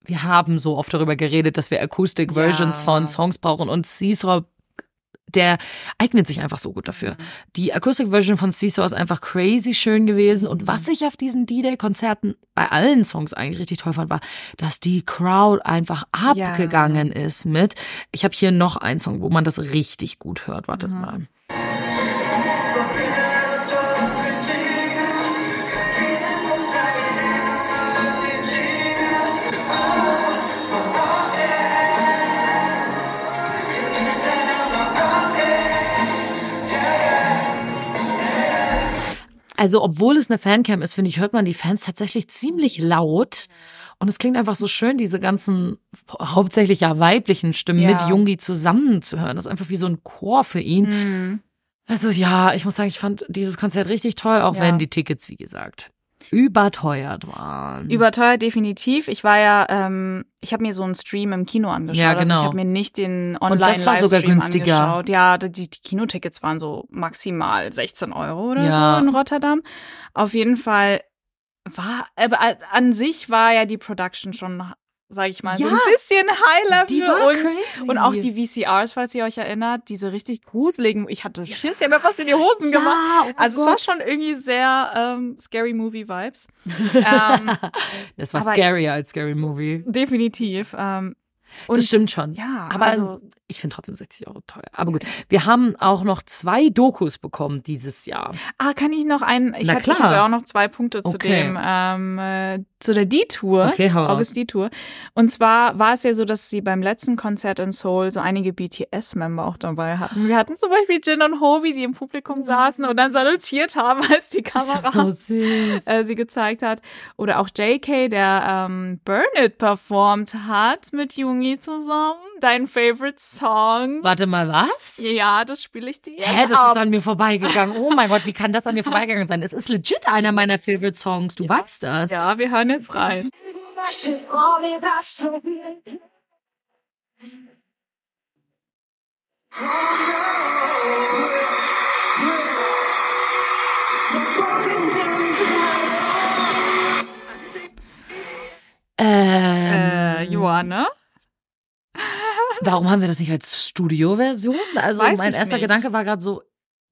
Wir haben so oft darüber geredet, dass wir Acoustic Versions Ja. von Songs brauchen und Seesaw, der eignet sich einfach so gut dafür. Mhm. Die Acoustic Version von Seesaw ist einfach crazy schön gewesen und was ich auf diesen D-Day-Konzerten bei allen Songs eigentlich richtig toll fand, war, dass die Crowd einfach Ja. abgegangen ist mit. Ich habe hier noch einen Song, wo man das richtig gut hört. Wartet Mhm. mal. Also, obwohl es eine Fancam ist, finde ich, hört man die Fans tatsächlich ziemlich laut. Und es klingt einfach so schön, diese ganzen hauptsächlich ja weiblichen Stimmen Ja. mit Jungi zusammenzuhören. Das ist einfach wie so ein Chor für ihn. Mhm. Also ja, ich muss sagen, ich fand dieses Konzert richtig toll, auch Ja. wenn die Tickets, wie gesagt, überteuert waren. Überteuert definitiv. Ich war ja, ähm, ich habe mir so einen Stream im Kino angeschaut. Ja, Also genau. ich habe mir nicht den Und das war sogar günstiger. angeschaut. Ja, die, die Kinotickets waren so maximal 16 Euro oder Ja. so in Rotterdam. Auf jeden Fall war, aber an sich war ja die Production schon, sage ich mal, so Ja, ein bisschen High-Level. und, und auch die VCRs, falls ihr euch erinnert, diese richtig gruseligen, ich hatte Schiss, ich habe mir fast in die Hosen gemacht. oh Also es war schon irgendwie sehr ähm, Scary Movie Vibes. ähm, Das war scarier als Scary Movie. definitiv. Ähm, und Das stimmt schon. Ja, Aber also ich finde trotzdem 60 Euro teuer. Aber gut, wir haben auch noch zwei Dokus bekommen dieses Jahr. ah, kann ich noch einen? Ich, Na hatte, ich klar. hatte auch noch zwei Punkte zu Okay. dem ähm, äh, zu der D-Tour. Okay. August D-Tour. Und zwar war es ja so, dass sie beim letzten Konzert in Seoul so einige BTS-Member auch dabei hatten. Wir hatten zum Beispiel Jin und Hobi, die im Publikum saßen und dann salutiert haben, als die Kamera so äh, sie gezeigt hat. Oder auch JK, der ähm, Burn It performt hat mit Jungi zusammen. Dein Favorite Song. Warte mal, was? Ja, das spiele ich dir Hä, das ab. ist an mir vorbeigegangen. Oh mein Gott, wie kann das an mir vorbeigegangen sein? Es ist legit einer meiner Favorite Songs. Du weißt das. Ja, wir hören jetzt rein. Ähm, Äh, Johanne? Warum haben wir das nicht als Studioversion? Also Weiß mein erster nicht. Gedanke war gerade so,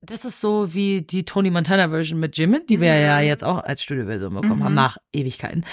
das ist so wie die Tony Montana Version mit Jimin, die wir ja jetzt auch als Studioversion bekommen Mhm. haben nach Ewigkeiten.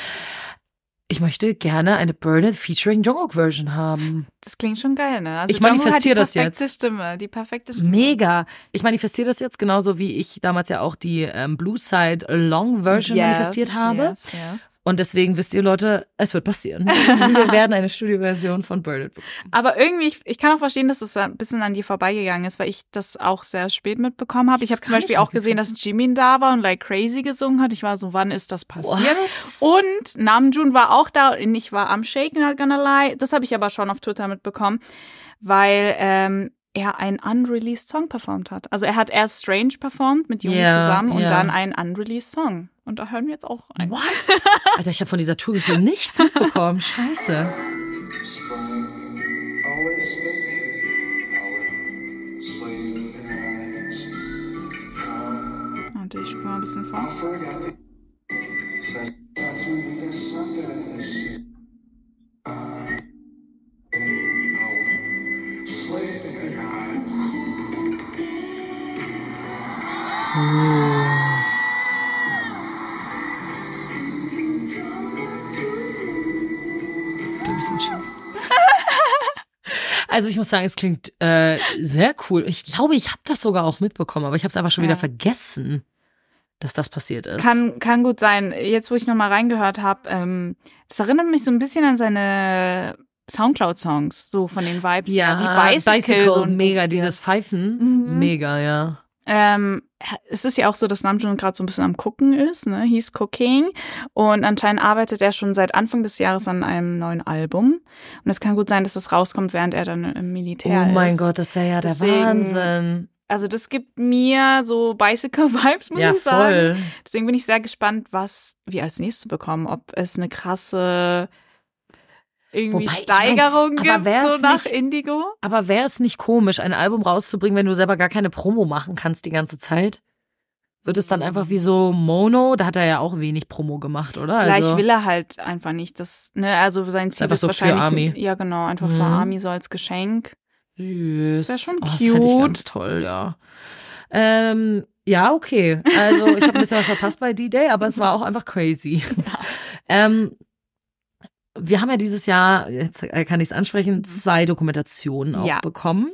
Ich möchte gerne eine Burn It featuring Jungkook Version haben. Das klingt schon geil, ne? Also Ich manifestiere das hat die perfekte jetzt. Stimme, die perfekte Stimme. Mega. Ich manifestiere das jetzt genauso wie ich damals ja auch die ähm, Blue Side Long Version Yes, manifestiert habe. yes, yes. Und deswegen wisst ihr Leute, es wird passieren. wir werden eine Studioversion von It bekommen. Aber irgendwie, ich, ich kann auch verstehen, dass es ein bisschen an dir vorbeigegangen ist, weil ich das auch sehr spät mitbekommen habe. Ich habe hab's zum Beispiel auch gesehen, dass Jimin da war und Like Crazy gesungen hat. Ich war so, wann ist das passiert? Und Namjoon war auch da und ich war am Shaken, not gonna lie. Das habe ich aber schon auf Twitter mitbekommen, weil ähm, er einen unreleased Song performt hat. Also er hat erst Strange performt mit Juni Ja, zusammen und ja. dann einen unreleased Song. Und da hören wir jetzt auch ein. What? Alter, ich habe von dieser Tour gefühlt nichts mitbekommen. Scheiße. Warte, ich spüre mal ein bisschen vor. Also ich muss sagen, es klingt äh, sehr cool. Ich glaube, ich habe das sogar auch mitbekommen, aber ich habe es einfach schon Ja. wieder vergessen, dass das passiert ist. Kann, kann gut sein. Jetzt, wo ich nochmal reingehört habe, ähm, das erinnert mich so ein bisschen an seine Soundcloud-Songs, so von den Vibes ja, wie Bicycle. so ein mega, dieses Pfeifen, Mhm. mega, ja. Ähm, es ist ja auch so, dass Namjoon gerade so ein bisschen am Gucken ist, ne? He's cooking. Und anscheinend arbeitet er schon seit Anfang des Jahres an einem neuen Album. Und es kann gut sein, dass das rauskommt, während er dann im Militär oh ist. mein Gott, das wäre ja der Deswegen- Wahnsinn. Also das gibt mir so Bicycle-Vibes, muss Ja, ich sagen. voll. Deswegen bin ich sehr gespannt, was wir als nächstes bekommen. Ob es eine krasse irgendwie Wobei, ich mein, Steigerung aber gibt, so nach nicht- Indigo. Aber wäre es nicht komisch, ein Album rauszubringen, wenn du selber gar keine Promo machen kannst die ganze Zeit? Wird es dann einfach wie so Mono? Da hat er ja auch wenig Promo gemacht, oder? Vielleicht also, will er halt einfach nicht, das, ne, also sein Ziel ist so für wahrscheinlich, Army. ja genau, einfach Mhm. für Army so als Geschenk. Süß. Das wär schon oh, Das fände ich cute. ganz toll, ja. Ähm, ja, okay. Also ich habe ein bisschen was verpasst bei D-Day, aber es war auch einfach crazy. Ähm, wir haben ja dieses Jahr, jetzt äh, kann ich es ansprechen, zwei Dokumentationen auch Mhm. Ja. bekommen.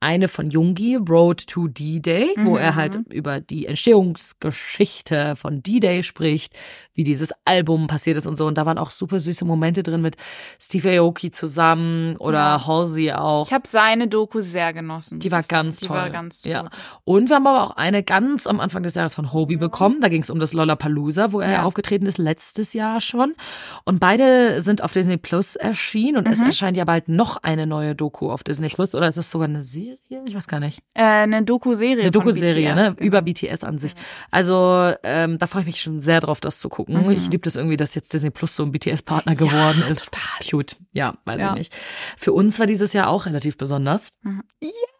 Eine von Jungi, Road to D-Day, wo Mhm. er halt über die Entstehungsgeschichte von D-Day spricht, wie dieses Album passiert ist und so. Und da waren auch super süße Momente drin mit Steve Aoki zusammen oder Ja. Halsey auch. Ich habe seine Doku sehr genossen. Die war ganz Die toll. war ganz ja. Und wir haben aber auch eine ganz am Anfang des Jahres von Hobie bekommen. Da ging es um das Lollapalooza, wo er Ja. aufgetreten ist letztes Jahr schon. Und beide sind auf Disney Plus erschienen. Und es Mhm. erscheint ja bald noch eine neue Doku auf Disney Plus. Oder ist es sogar eine Serie? Ich weiß gar nicht. Äh, eine Doku-Serie. Eine Doku-Serie, ne? genau. Über BTS an sich. Also ähm, da freue ich mich schon sehr drauf, das zu gucken. Mhm. Ich liebe das irgendwie, dass jetzt Disney Plus so ein BTS-Partner geworden ist. Cute. Ja, weiß Ja. ich nicht. Für uns war dieses Jahr auch relativ besonders, Mhm.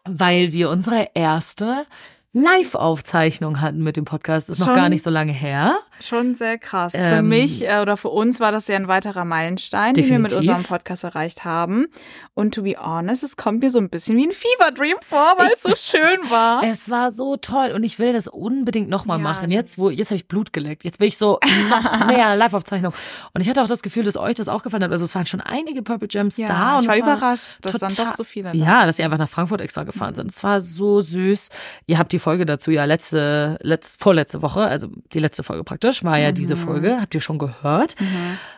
weil wir unsere erste Live-Aufzeichnung hatten mit dem Podcast. Ist noch Schon? gar nicht so lange her. Schon sehr krass. für Ähm, mich äh, oder für uns war das ja ein weiterer Meilenstein, den wir mit Definitiv. unserem Podcast erreicht haben. Und to be honest, es kommt mir so ein bisschen wie ein Fever Dream vor, weil es so schön war. Es war so toll und ich will das unbedingt nochmal Ja. machen. Jetzt, wo, jetzt habe ich Blut geleckt. Jetzt will ich so noch mehr Live-Aufzeichnung. Und ich hatte auch das Gefühl, dass euch das auch gefallen hat. Also es waren schon einige Purple Gems Ja, da. Und ich war überrascht, dass dann doch so viele da Ja, dass sie einfach nach Frankfurt extra gefahren sind. Es war so süß. Ihr habt die Folge dazu ja letzte, letzt, vorletzte Woche, also die letzte Folge praktisch, war ja Mhm. diese Folge. Habt ihr schon gehört?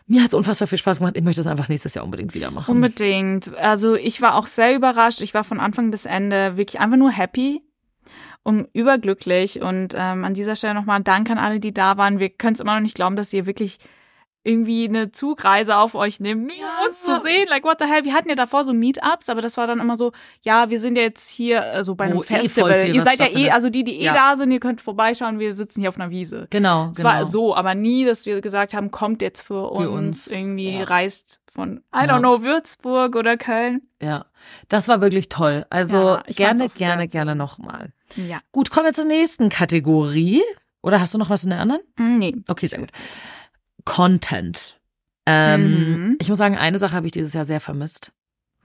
Mir hat es unfassbar viel Spaß gemacht. Ich möchte es einfach nächstes Jahr unbedingt wieder machen. Unbedingt. Also ich war auch sehr überrascht. Ich war von Anfang bis Ende wirklich einfach nur happy und überglücklich. Und ähm, an dieser Stelle nochmal Dank an alle, die da waren. Wir können es immer noch nicht glauben, dass ihr wirklich irgendwie eine Zugreise auf euch nur um uns zu sehen. Like, what the hell? Wir hatten ja davor so Meetups, aber das war dann immer so, ja, wir sind ja jetzt hier also bei einem eh voll Festival. viel ihr seid ja eh, also die, die eh Ja. da sind, ihr könnt vorbeischauen, wir sitzen hier auf einer Wiese. genau, Es genau. war so, aber nie, dass wir gesagt haben, kommt jetzt für uns, Für uns, irgendwie ja. reist von, I Ja. don't know, Würzburg oder Köln. Ja, das war wirklich toll. Also Ja, gerne, gerne, gerne nochmal. Ja. Gut, kommen wir zur nächsten Kategorie. Oder hast du noch was in der anderen? Mm, Nee. Okay, sehr gut. Content. Ähm, Mhm. Ich muss sagen, eine Sache habe ich dieses Jahr sehr vermisst.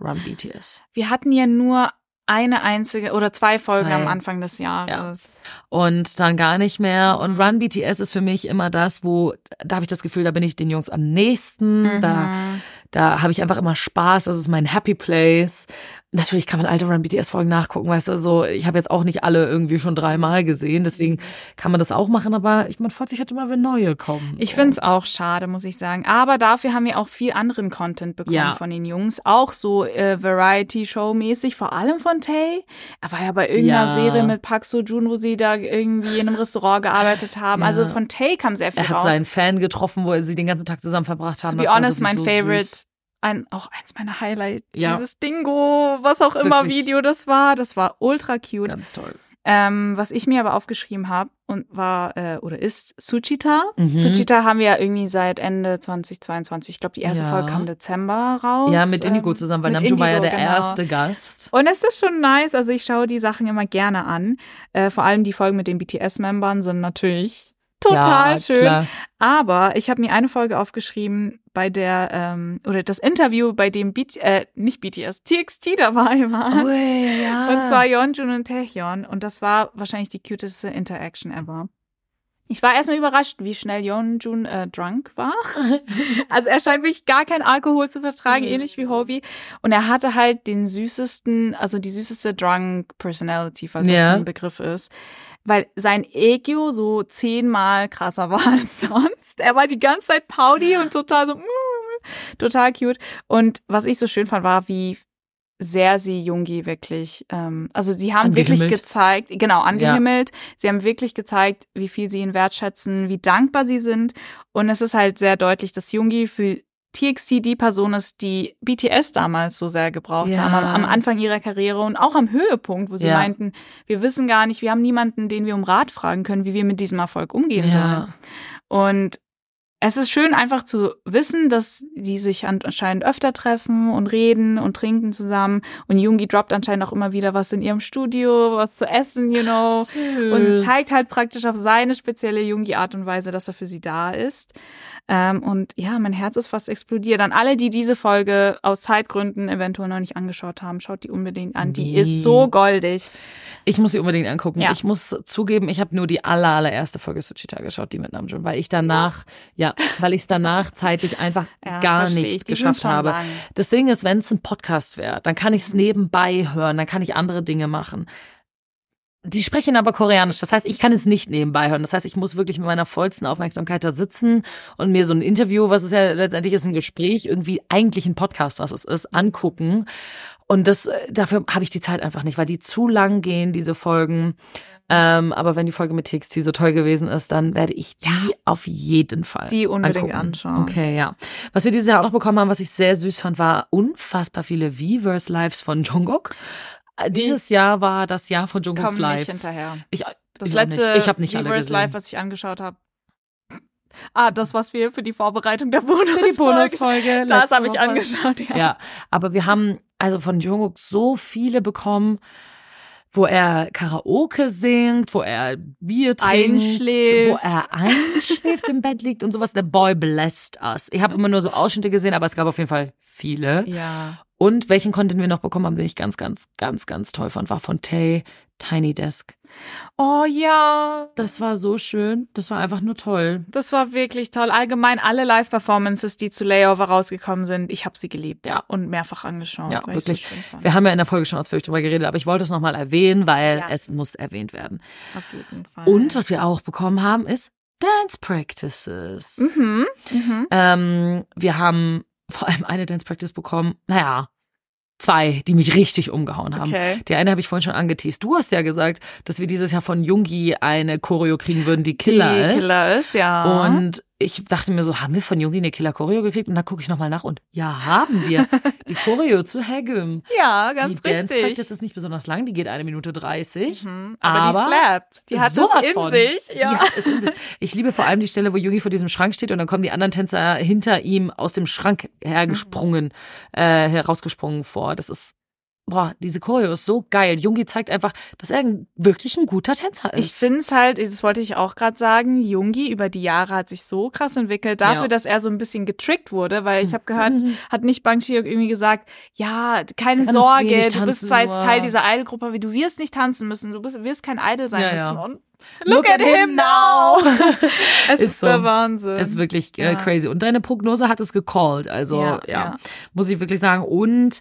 Run BTS. Wir hatten ja nur eine einzige oder zwei Folgen Zwei. am Anfang des Jahres. Und dann gar nicht mehr. Und Run BTS ist für mich immer das, wo, da habe ich das Gefühl, da bin ich den Jungs am nächsten. Da, Mhm. da habe ich einfach immer Spaß. Das ist mein Happy Place. Natürlich kann man alte Run BTS Folgen nachgucken, weißt du, so, ich habe jetzt auch nicht alle irgendwie schon dreimal gesehen, deswegen kann man das auch machen, aber ich, man freut sich halt immer, wenn neue kommen. Ich so. finde es auch schade, muss ich sagen. Aber dafür haben wir auch viel anderen Content bekommen Ja. von den Jungs. Auch so äh, Variety-Show-mäßig, vor allem von Tay. Er war ja bei irgendeiner Ja. Serie mit Park Seo-joon, wo sie da irgendwie in einem Restaurant gearbeitet haben. Ja. Also von Tay kam sehr viel Er hat raus. seinen Fan getroffen, wo sie den ganzen Tag zusammen verbracht haben. To be honest, mein Favorite. süß. Ein, auch eins meiner Highlights. Ja. Dieses Dingo, was auch immer Wirklich. Video das war. Das war ultra cute. Ganz toll. Ähm, was ich mir aber aufgeschrieben habe und war äh, oder ist Suchita. Mhm. Suchita haben wir ja irgendwie seit Ende 2022. Ich glaube, die erste Ja. Folge kam Dezember raus. Ja, mit Indigo ähm, zusammen, weil Namjoon war ja der genau. erste Gast. Und es ist schon nice. Also ich schaue die Sachen immer gerne an. Äh, vor allem die Folgen mit den BTS-Membern sind natürlich Total Ja, schön. klar. Aber ich habe mir eine Folge aufgeschrieben, bei der, ähm, oder das Interview, bei dem BT, äh, nicht BTS, TXT dabei war. Ui, ja. Und zwar Yeonjun und Taehyun. Und das war wahrscheinlich die cuteste Interaction ever. Ich war erstmal überrascht, wie schnell Yeonjun äh, drunk war. Also er scheint wirklich gar kein Alkohol zu vertragen, Mhm. ähnlich wie Hobie. Und er hatte halt den süßesten, also die süßeste Drunk Personality, falls Ja. das ein Begriff ist. Weil sein EQ so zehnmal krasser war als sonst. Er war die ganze Zeit pouty und total so, total cute. Und was ich so schön fand, war, wie sehr sie Jungi wirklich, ähm, also sie haben wirklich gezeigt, genau, angehimmelt. Sie haben wirklich gezeigt, wie viel sie ihn wertschätzen, wie dankbar sie sind. Und es ist halt sehr deutlich, dass Jungi für TXT die Person ist, die BTS damals so sehr gebraucht Ja. haben, am, am Anfang ihrer Karriere und auch am Höhepunkt, wo sie Ja. meinten, wir wissen gar nicht, wir haben niemanden, den wir um Rat fragen können, wie wir mit diesem Erfolg umgehen sollen. ja. Und es ist schön einfach zu wissen, dass die sich anscheinend öfter treffen und reden und trinken zusammen. Und Jungi droppt anscheinend auch immer wieder was in ihrem Studio, was zu essen, you know. Und zeigt halt praktisch auf seine spezielle Jungi-Art und Weise, dass er für sie da ist. Ähm, und ja, mein Herz ist fast explodiert. An alle, die diese Folge aus Zeitgründen eventuell noch nicht angeschaut haben, schaut die unbedingt an. Die Nee. ist so goldig. Ich muss sie unbedingt angucken. Ja. Ich muss zugeben, ich habe nur die aller, allererste Folge Suchita geschaut, die mit Namjoon, weil ich danach, ja, weil ich es danach zeitlich einfach Ja, gar nicht Die geschafft habe. lang. Das Ding ist, wenn es ein Podcast wäre, dann kann ich es nebenbei hören, dann kann ich andere Dinge machen. Die sprechen aber Koreanisch, das heißt, ich kann es nicht nebenbei hören. Das heißt, ich muss wirklich mit meiner vollsten Aufmerksamkeit da sitzen und mir so ein Interview, was es ja letztendlich ist, ein Gespräch, irgendwie eigentlich ein Podcast, was es ist, angucken. Und das, äh, dafür habe ich die Zeit einfach nicht, weil die zu lang gehen, diese Folgen. Ähm, aber wenn die Folge mit TXT so toll gewesen ist, dann werde ich die auf jeden Fall Die unbedingt angucken. anschauen. Okay, ja. Was wir dieses Jahr auch noch bekommen haben, was ich sehr süß fand, war unfassbar viele Weverse Lives von Jungkook. Äh, Dieses Jahr war das Jahr von Jungkooks hinterher. Ich, Das ich letzte nicht. Ich habe nicht alle gesehen. Live, was ich angeschaut habe. Ah, das, was wir für die Vorbereitung der Bonus Für die Bonusfolge. Das habe ich Woche. angeschaut, ja. Ja, aber wir haben also von Jungkook so viele bekommen, wo er Karaoke singt, wo er Bier trinkt, Einschläft. wo er einschläft im Bett liegt und sowas. The boy blessed us. Ich habe immer nur so Ausschnitte gesehen, aber es gab auf jeden Fall viele. Ja. Und welchen Content wir noch bekommen haben, den ich ganz, ganz, ganz, ganz toll fand, war von Tay Tiny Desk. Oh ja. Das war so schön. Das war einfach nur toll. Das war wirklich toll. Allgemein alle Live-Performances, die zu Layover rausgekommen sind, ich habe sie geliebt Ja. und mehrfach angeschaut. Ja, wirklich. So. Wir haben ja in der Folge schon ausführlich drüber geredet, aber ich wollte es nochmal erwähnen, weil Ja. es muss erwähnt werden. Auf jeden Fall. Und was wir auch bekommen haben, ist Dance Practices. Mhm. Mhm. Ähm, wir haben vor allem eine Dance Practice bekommen. Naja, zwei, die mich richtig umgehauen haben. Okay. Die eine habe ich vorhin schon angeteased. Du hast ja gesagt, dass wir dieses Jahr von Jungi eine Choreo kriegen würden, die Killer die ist. Killer ist, ja. Und ich dachte mir so, haben wir von Jungi eine Killer Choreo gekriegt? Und dann gucke ich nochmal nach und ja, haben wir. Die Choreo zu Hagum. ja, ganz die Dance richtig. Practice ist nicht besonders lang, die geht eine Minute 30. Mhm. Aber, Aber die slappt. Die hat sowas es in von. sich. Die Ja. hat es in sich. Ich liebe vor allem die Stelle, wo Jungi vor diesem Schrank steht und dann kommen die anderen Tänzer hinter ihm aus dem Schrank hergesprungen, äh, herausgesprungen vor. Das ist, boah, diese Choreo ist so geil. Jungi zeigt einfach, dass er wirklich ein guter Tänzer ist. Ich finde es halt, das wollte ich auch gerade sagen, Jungi über die Jahre hat sich so krass entwickelt, dafür, Ja. dass er so ein bisschen getrickt wurde, weil ich habe gehört, Mhm. hat nicht Bangchi irgendwie gesagt, ja, keine Ganz Sorge, du bist zwar jetzt. Teil dieser Idol-Gruppe, du wirst nicht tanzen müssen, du bist, wirst kein Idol sein Ja, müssen. ja. Und look, at him now! es ist, Ist so. der Wahnsinn. ist wirklich äh, crazy. Und deine Prognose hat es gecallt. Also, ja. muss ich wirklich sagen. Und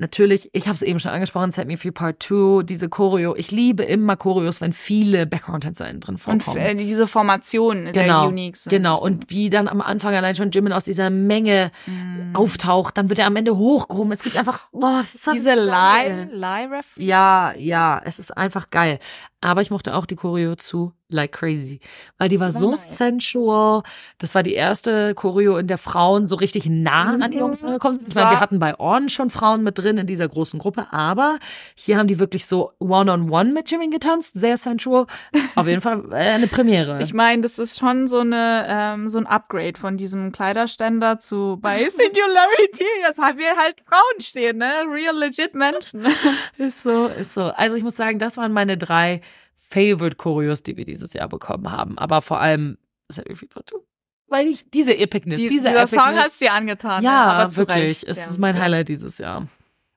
natürlich, ich habe es eben schon angesprochen, Set Me Free Part 2, diese Choreo. Ich liebe immer Choreos, wenn viele Background-TänzerInnen drin und vorkommen. äh, diese Formation sehr genau, unique sind. genau. Und wie dann am Anfang allein schon Jimin aus dieser Menge Mhm. auftaucht, dann wird er am Ende hochgehoben. Es gibt einfach, boah, das ist so diese geil. Lie, Ja, ja, es ist einfach geil. Aber ich mochte auch die Choreo zu Like Crazy, weil die war War so nice. sensual. Das war die erste Choreo, in der Frauen so richtig nah an die Jungs angekommen sind. Ich meine, wir hatten bei On schon Frauen mit drin in dieser großen Gruppe, aber hier haben die wirklich so One-on-One mit Jimin getanzt, sehr sensual. Auf jeden Fall äh, eine Premiere. Ich meine, das ist schon so eine ähm, so ein Upgrade von diesem Kleiderständer zu bei Singularity. Jetzt haben wir halt Frauen stehen, ne? Real legit Menschen. Ist so, ist so. Also ich muss sagen, das waren meine drei favorite Choreos, die wir dieses Jahr bekommen haben. Aber vor allem halt irgendwie weil ich diese Epicness, Die, diese dieser Song Epicness, hat's dir angetan. ja, ne? aber wirklich. Recht. Es Ja. ist mein Ja. Highlight dieses Jahr.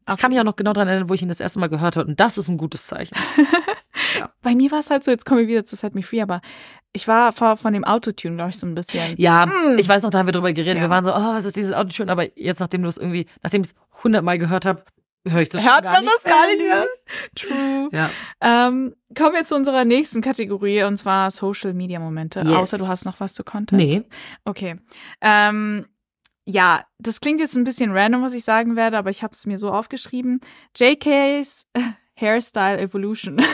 Ich kann mich auch noch genau daran erinnern, wo ich ihn das erste Mal gehört habe. Und das ist ein gutes Zeichen. Bei mir war es halt so, jetzt komme ich wieder zu Set Me Free, aber ich war vor, von dem Autotune, glaube ich, so ein bisschen. Ja, Mm. ich weiß noch, da haben wir drüber geredet. Ja. Wir waren so, oh, was ist dieses Autotune? Aber jetzt, nachdem du es irgendwie, nachdem ich es hundertmal gehört habe, höre ich das Hört man das gar nicht mehr? True. Ja. Ähm, kommen wir zu unserer nächsten Kategorie und zwar Social Media Momente. Yes. Außer du hast noch was zu Content. Nee. Okay. Ähm, ja, das klingt jetzt ein bisschen random, was ich sagen werde, aber ich habe es mir so aufgeschrieben. JK's Hairstyle Evolution.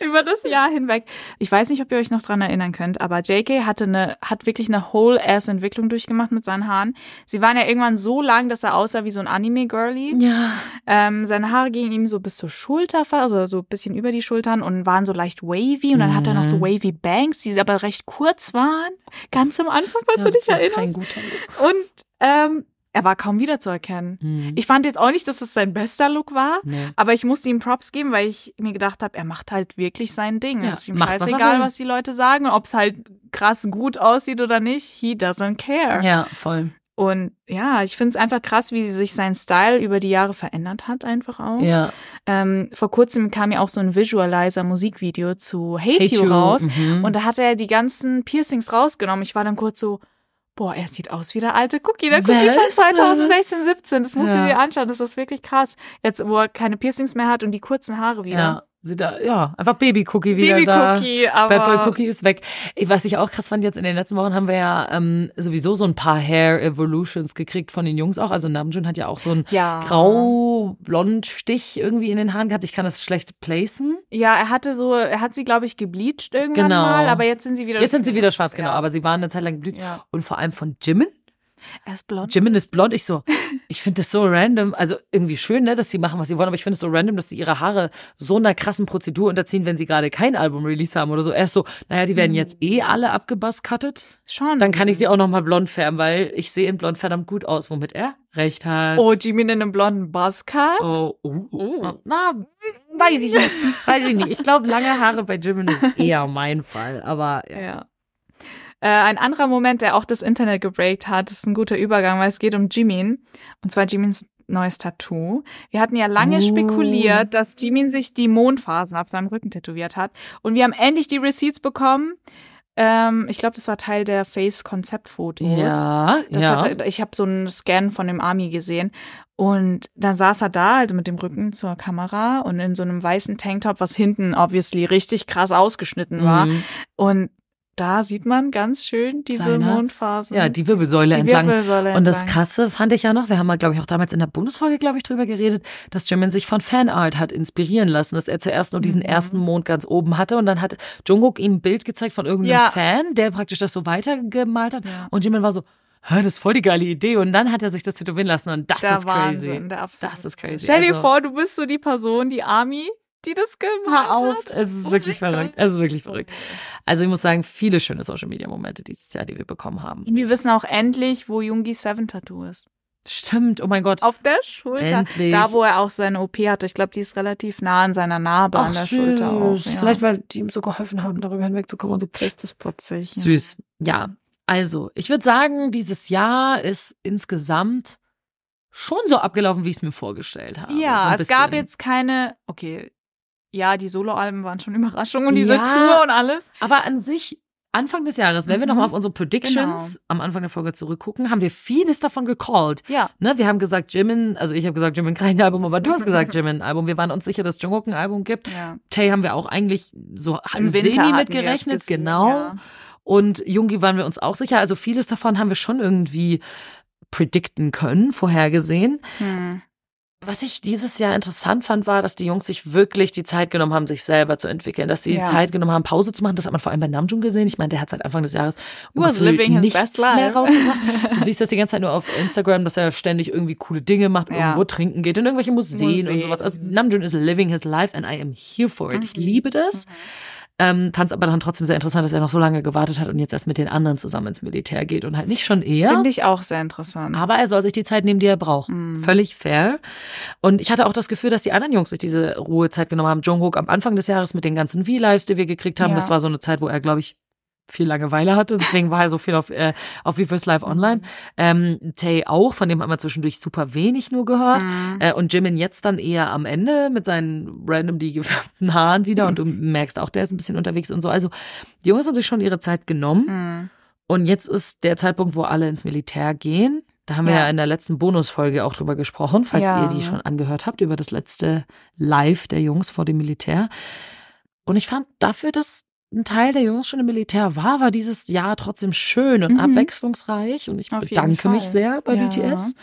Über das Jahr hinweg. Ich weiß nicht, ob ihr euch noch dran erinnern könnt, aber JK hatte eine, hat wirklich eine Whole-Ass-Entwicklung durchgemacht mit seinen Haaren. Sie waren ja irgendwann so lang, dass er aussah wie so ein Anime-Girlie. Ja. Ähm, seine Haare gingen ihm so bis zur Schulter, also so ein bisschen über die Schultern und waren so leicht wavy. Und dann hat er noch so Mhm. wavy Bangs, die aber recht kurz waren. Ganz am Anfang, falls du dich Kein erinnerst. guter Look. Und ähm, er war kaum wiederzuerkennen. Hm. Ich fand jetzt auch nicht, dass es sein bester Look war. Nee. Aber ich musste ihm Props geben, weil ich mir gedacht habe, er macht halt wirklich sein Ding. Ja, es ist ihm macht, was scheißegal, will. was, die Leute sagen. Ob es halt krass gut aussieht oder nicht, he doesn't care. Ja, voll. Und ja, ich finde es einfach krass, wie sich sein Style über die Jahre verändert hat, einfach auch. Ja. Ähm, vor kurzem kam ja auch so ein Visualizer-Musikvideo zu Hate, Hate You, You, raus. mhm. Und da hat er die ganzen Piercings rausgenommen. Ich war dann kurz so, boah, er sieht aus wie der alte Cookie. Der Cookie Wer von ist 2016, das? 17. Das musst Ja. du dir anschauen. Das ist wirklich krass. Jetzt, wo er keine Piercings mehr hat und die kurzen Haare wieder. Ja. Sie da, ja, einfach Baby-Cookie wieder da. Baby-Cookie, aber... Bad Boy Cookie ist weg. Was ich auch krass fand, jetzt in den letzten Wochen haben wir ja ähm, sowieso so ein paar Hair Evolutions gekriegt von den Jungs auch. Also Namjoon hat ja auch so einen Ja. grau-blond Stich irgendwie in den Haaren gehabt. Ich kann das schlecht placen. Ja, er hatte so, er hat sie, glaube ich, gebleached irgendwann Genau. mal, aber jetzt sind sie wieder Jetzt sind sie wieder schwarz, genau. Ja. Aber sie waren eine Zeit lang geblüht. Ja. Und vor allem von Jimin. er ist blond. Jimin ist blond. Ich so, ich finde das so random. Also irgendwie schön, ne, dass sie machen, was sie wollen. Aber ich finde es so random, dass sie ihre Haare so einer krassen Prozedur unterziehen, wenn sie gerade kein Album-Release haben oder so. Erst so, naja, die werden jetzt eh alle abgebuzzcuttet. Schon. Dann kann ich sie auch noch mal blond färben, weil ich sehe in blond verdammt gut aus, womit er recht hat. Oh, Jimin in einem blonden Buzzcut? Oh, uh, uh. Na, weiß ich nicht. Weiß ich nicht. Ich glaube, lange Haare bei Jimin ist eher mein Fall. Aber ja. Ja. Äh, ein anderer Moment, der auch das Internet gebreakt hat, ist ein guter Übergang, weil es geht um Jimin. Und zwar Jimins neues Tattoo. Wir hatten ja lange Oh. spekuliert, dass Jimin sich die Mondphasen auf seinem Rücken tätowiert hat. Und wir haben endlich die Receipts bekommen. Ähm, ich glaube, das war Teil der Face-Konzeptfotos. Ja, Das ja. hatte, ich habe so einen Scan von dem Army gesehen und dann saß er da, also mit dem Rücken zur Kamera und in so einem weißen Tanktop, was hinten obviously richtig krass ausgeschnitten war. Mhm. Und da sieht man ganz schön diese Seine- Mondphasen. Ja, die Wirbelsäule Die entlang. Wirbelsäule Und das entlang. Krasse fand ich ja noch, wir haben mal, glaube ich, auch damals in der Bundesfolge, glaube ich, drüber geredet, dass Jimin sich von Fanart hat inspirieren lassen, dass er zuerst nur diesen Mhm. ersten Mond ganz oben hatte und dann hat Jungkook ihm ein Bild gezeigt von irgendeinem Ja. Fan, der praktisch das so weitergemalt hat Ja. und Jimin war so, das ist voll die geile Idee und dann hat er sich das tätowieren lassen und das der ist Wahnsinn, crazy. Das ist crazy. Stell dir Also- vor, du bist so die Person, die Army, die das gemacht Hör auf, hat. es ist Oh wirklich verrückt. Gott. Es ist wirklich verrückt. Also ich muss sagen, viele schöne Social Media Momente dieses Jahr, die wir bekommen haben. Und wir wissen auch endlich, wo Jungi Seven Tattoo ist. Stimmt, oh mein Gott. Auf der Schulter. Endlich. Da, wo er auch seine OP hatte. Ich glaube, die ist relativ nah an seiner Narbe an der Schulter auch. süß. Ja. Vielleicht, weil die ihm so geholfen haben, darüber hinwegzukommen und so. Echt das putzig. ja. Süß. Ja. Also, ich würde sagen, dieses Jahr ist insgesamt schon so abgelaufen, wie ich es mir vorgestellt habe. Ja, so es gab bisschen. jetzt keine, okay, ja, die Soloalben waren schon Überraschungen und diese Ja. Tour und alles. Aber an sich, Anfang des Jahres, wenn wir Mhm. nochmal auf unsere Predictions Genau. am Anfang der Folge zurückgucken, haben wir vieles davon gecallt. Ja. Ne, wir haben gesagt, Jimin, also ich habe gesagt, Jimin kein Album, aber du hast gesagt, Jimin Album. Wir waren uns sicher, dass Jungkook ein Album gibt. ja. Tay haben wir auch eigentlich so Im semi Winter hatten mit wir es gerechnet, gesehen, genau. ja. Und Jungi waren wir uns auch sicher. Also vieles davon haben wir schon irgendwie predikten können, vorhergesehen. Hm. Was ich dieses Jahr interessant fand, war, dass die Jungs sich wirklich die Zeit genommen haben, sich selber zu entwickeln, dass sie Ja. die Zeit genommen haben, Pause zu machen. Das hat man vor allem bei Namjoon gesehen. Ich meine, der hat seit Anfang des Jahres Was living nichts best life. mehr rausgebracht. Du siehst das die ganze Zeit nur auf Instagram, dass er ständig irgendwie coole Dinge macht, Ja. irgendwo trinken geht, in irgendwelche Museen, Museen. und sowas. Also Namjoon is living his life and I am here for it. Ich Mhm. liebe das. Ähm, Fand es aber dann trotzdem sehr interessant, dass er noch so lange gewartet hat und jetzt erst mit den anderen zusammen ins Militär geht und halt nicht schon eher. Finde ich auch sehr interessant. Aber er soll sich die Zeit nehmen, die er braucht. Völlig fair. Und ich hatte auch das Gefühl, dass die anderen Jungs sich diese Ruhezeit genommen haben. Jungkook am Anfang des Jahres mit den ganzen V-Lives, die wir gekriegt haben. Ja. Das war so eine Zeit, wo er, glaube ich, viel Langeweile hatte. Deswegen war er so viel auf, äh, auf Vivis Live Online. Ähm, Tay auch, von dem haben wir zwischendurch super wenig nur gehört. Äh, und Jimin jetzt dann eher am Ende mit seinen random die gefärbten Haaren wieder. Und du merkst auch, der ist ein bisschen unterwegs und so. Also die Jungs haben sich schon ihre Zeit genommen. Mhm. Und jetzt ist der Zeitpunkt, wo alle ins Militär gehen. Da haben wir Ja. ja in der letzten Bonusfolge auch drüber gesprochen, falls Ja. ihr die schon angehört habt, über das letzte Live der Jungs vor dem Militär. Und ich fand dafür, dass ein Teil der Jungs schon im Militär war, war dieses Jahr trotzdem schön und Mhm. abwechslungsreich. Und ich Auf bedanke mich sehr bei Ja. BTS.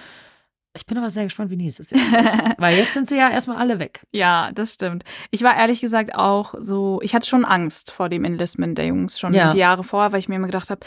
Ich bin aber sehr gespannt, wie nächstes Jahr wird. Weil jetzt sind sie ja erstmal alle weg. Ja, das stimmt. Ich war ehrlich gesagt auch so, ich hatte schon Angst vor dem Enlistment der Jungs schon Ja. die Jahre vorher, weil ich mir immer gedacht habe,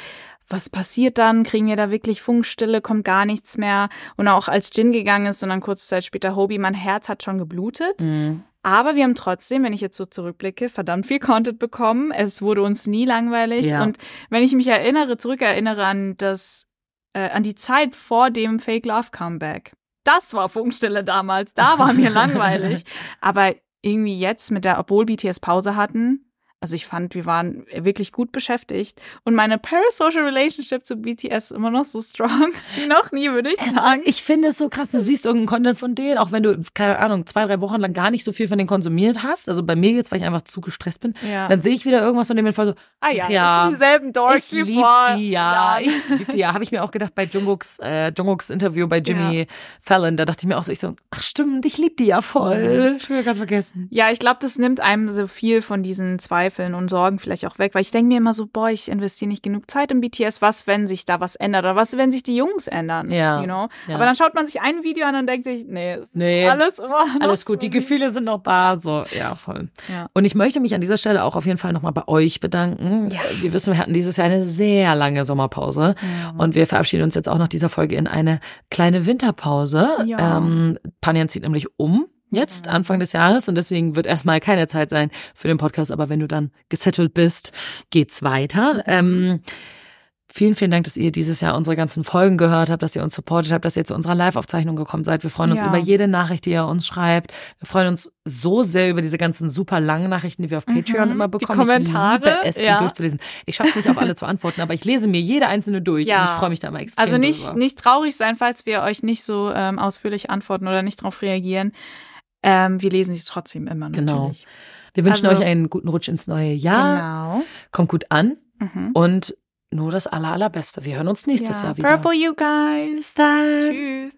was passiert dann? Kriegen wir da wirklich Funkstille? Kommt gar nichts mehr? Und auch als Jin gegangen ist und dann kurze Zeit später Hobie, mein Herz hat schon geblutet. Mhm. Aber wir haben trotzdem, wenn ich jetzt so zurückblicke, verdammt viel Content bekommen. Es wurde uns nie langweilig. Ja. Und wenn ich mich erinnere, zurückerinnere an das, äh, an die Zeit vor dem Fake Love Comeback. Das war Funkstille damals. Da war mir langweilig. Aber irgendwie jetzt mit der, obwohl BTS Pause hatten, also ich fand, wir waren wirklich gut beschäftigt. Und meine Parasocial Relationship zu BTS ist immer noch so strong. noch nie, würde ich Es, sagen. ich finde es so krass, du siehst irgendeinen Content von denen, auch wenn du, keine Ahnung, zwei, drei Wochen lang gar nicht so viel von denen konsumiert hast. Also bei mir jetzt, weil ich einfach zu gestresst bin. Ja. Dann sehe ich wieder irgendwas von dem und voll so, ah ja, ja, sind dieselben Dorks ich wie vor die ja. Jahren. Ich lieb die ja. Habe ich mir auch gedacht bei Jungkooks, äh, Jungkooks Interview bei Jimmy Fallon. Da dachte ich mir auch so, ich so, ach stimmt, ich lieb die ja voll. Schon wieder ganz vergessen. Ja, ich glaube, das nimmt einem so viel von diesen Zweifeln und Sorgen vielleicht auch weg, weil ich denke mir immer so, boah, ich investiere nicht genug Zeit in BTS, was, wenn sich da was ändert oder was, wenn sich die Jungs ändern, Ja, you know? ja. Aber dann schaut man sich ein Video an und denkt sich, nee, Nee. alles Alles gut, die so Gefühle sind noch da, so, ja, voll. Ja. Und ich möchte mich an dieser Stelle auch auf jeden Fall nochmal bei euch bedanken. Ja. Wir wissen, wir hatten dieses Jahr eine sehr lange Sommerpause und wir verabschieden uns jetzt auch nach dieser Folge in eine kleine Winterpause. Ja. Ähm, Panjan zieht nämlich um. Jetzt, Anfang des Jahres, und deswegen wird erstmal keine Zeit sein für den Podcast, aber wenn du dann gesettelt bist, geht's weiter. Ähm, Vielen, vielen Dank, dass ihr dieses Jahr unsere ganzen Folgen gehört habt, dass ihr uns supportet habt, dass ihr zu unserer Live-Aufzeichnung gekommen seid. Wir freuen uns Ja. über jede Nachricht, die ihr uns schreibt. Wir freuen uns so sehr über diese ganzen super langen Nachrichten, die wir auf Patreon Mhm. immer Die bekommen. Kommentare, ich liebe es, die ja. durchzulesen. Ich schaffe es nicht auf alle zu antworten, aber ich lese mir jede einzelne durch Ja. und ich freue mich da immer extrem Also nicht, drüber. nicht traurig sein, falls wir euch nicht so ähm, ausführlich antworten oder nicht darauf reagieren. Ähm, wir lesen sie trotzdem immer Genau. natürlich. Wir wünschen also- euch einen guten Rutsch ins neue Jahr. Genau. Kommt gut an Mhm. und nur das aller, allerbeste. Wir hören uns nächstes Ja. Jahr wieder. Purple, you guys. Bis dann. Tschüss.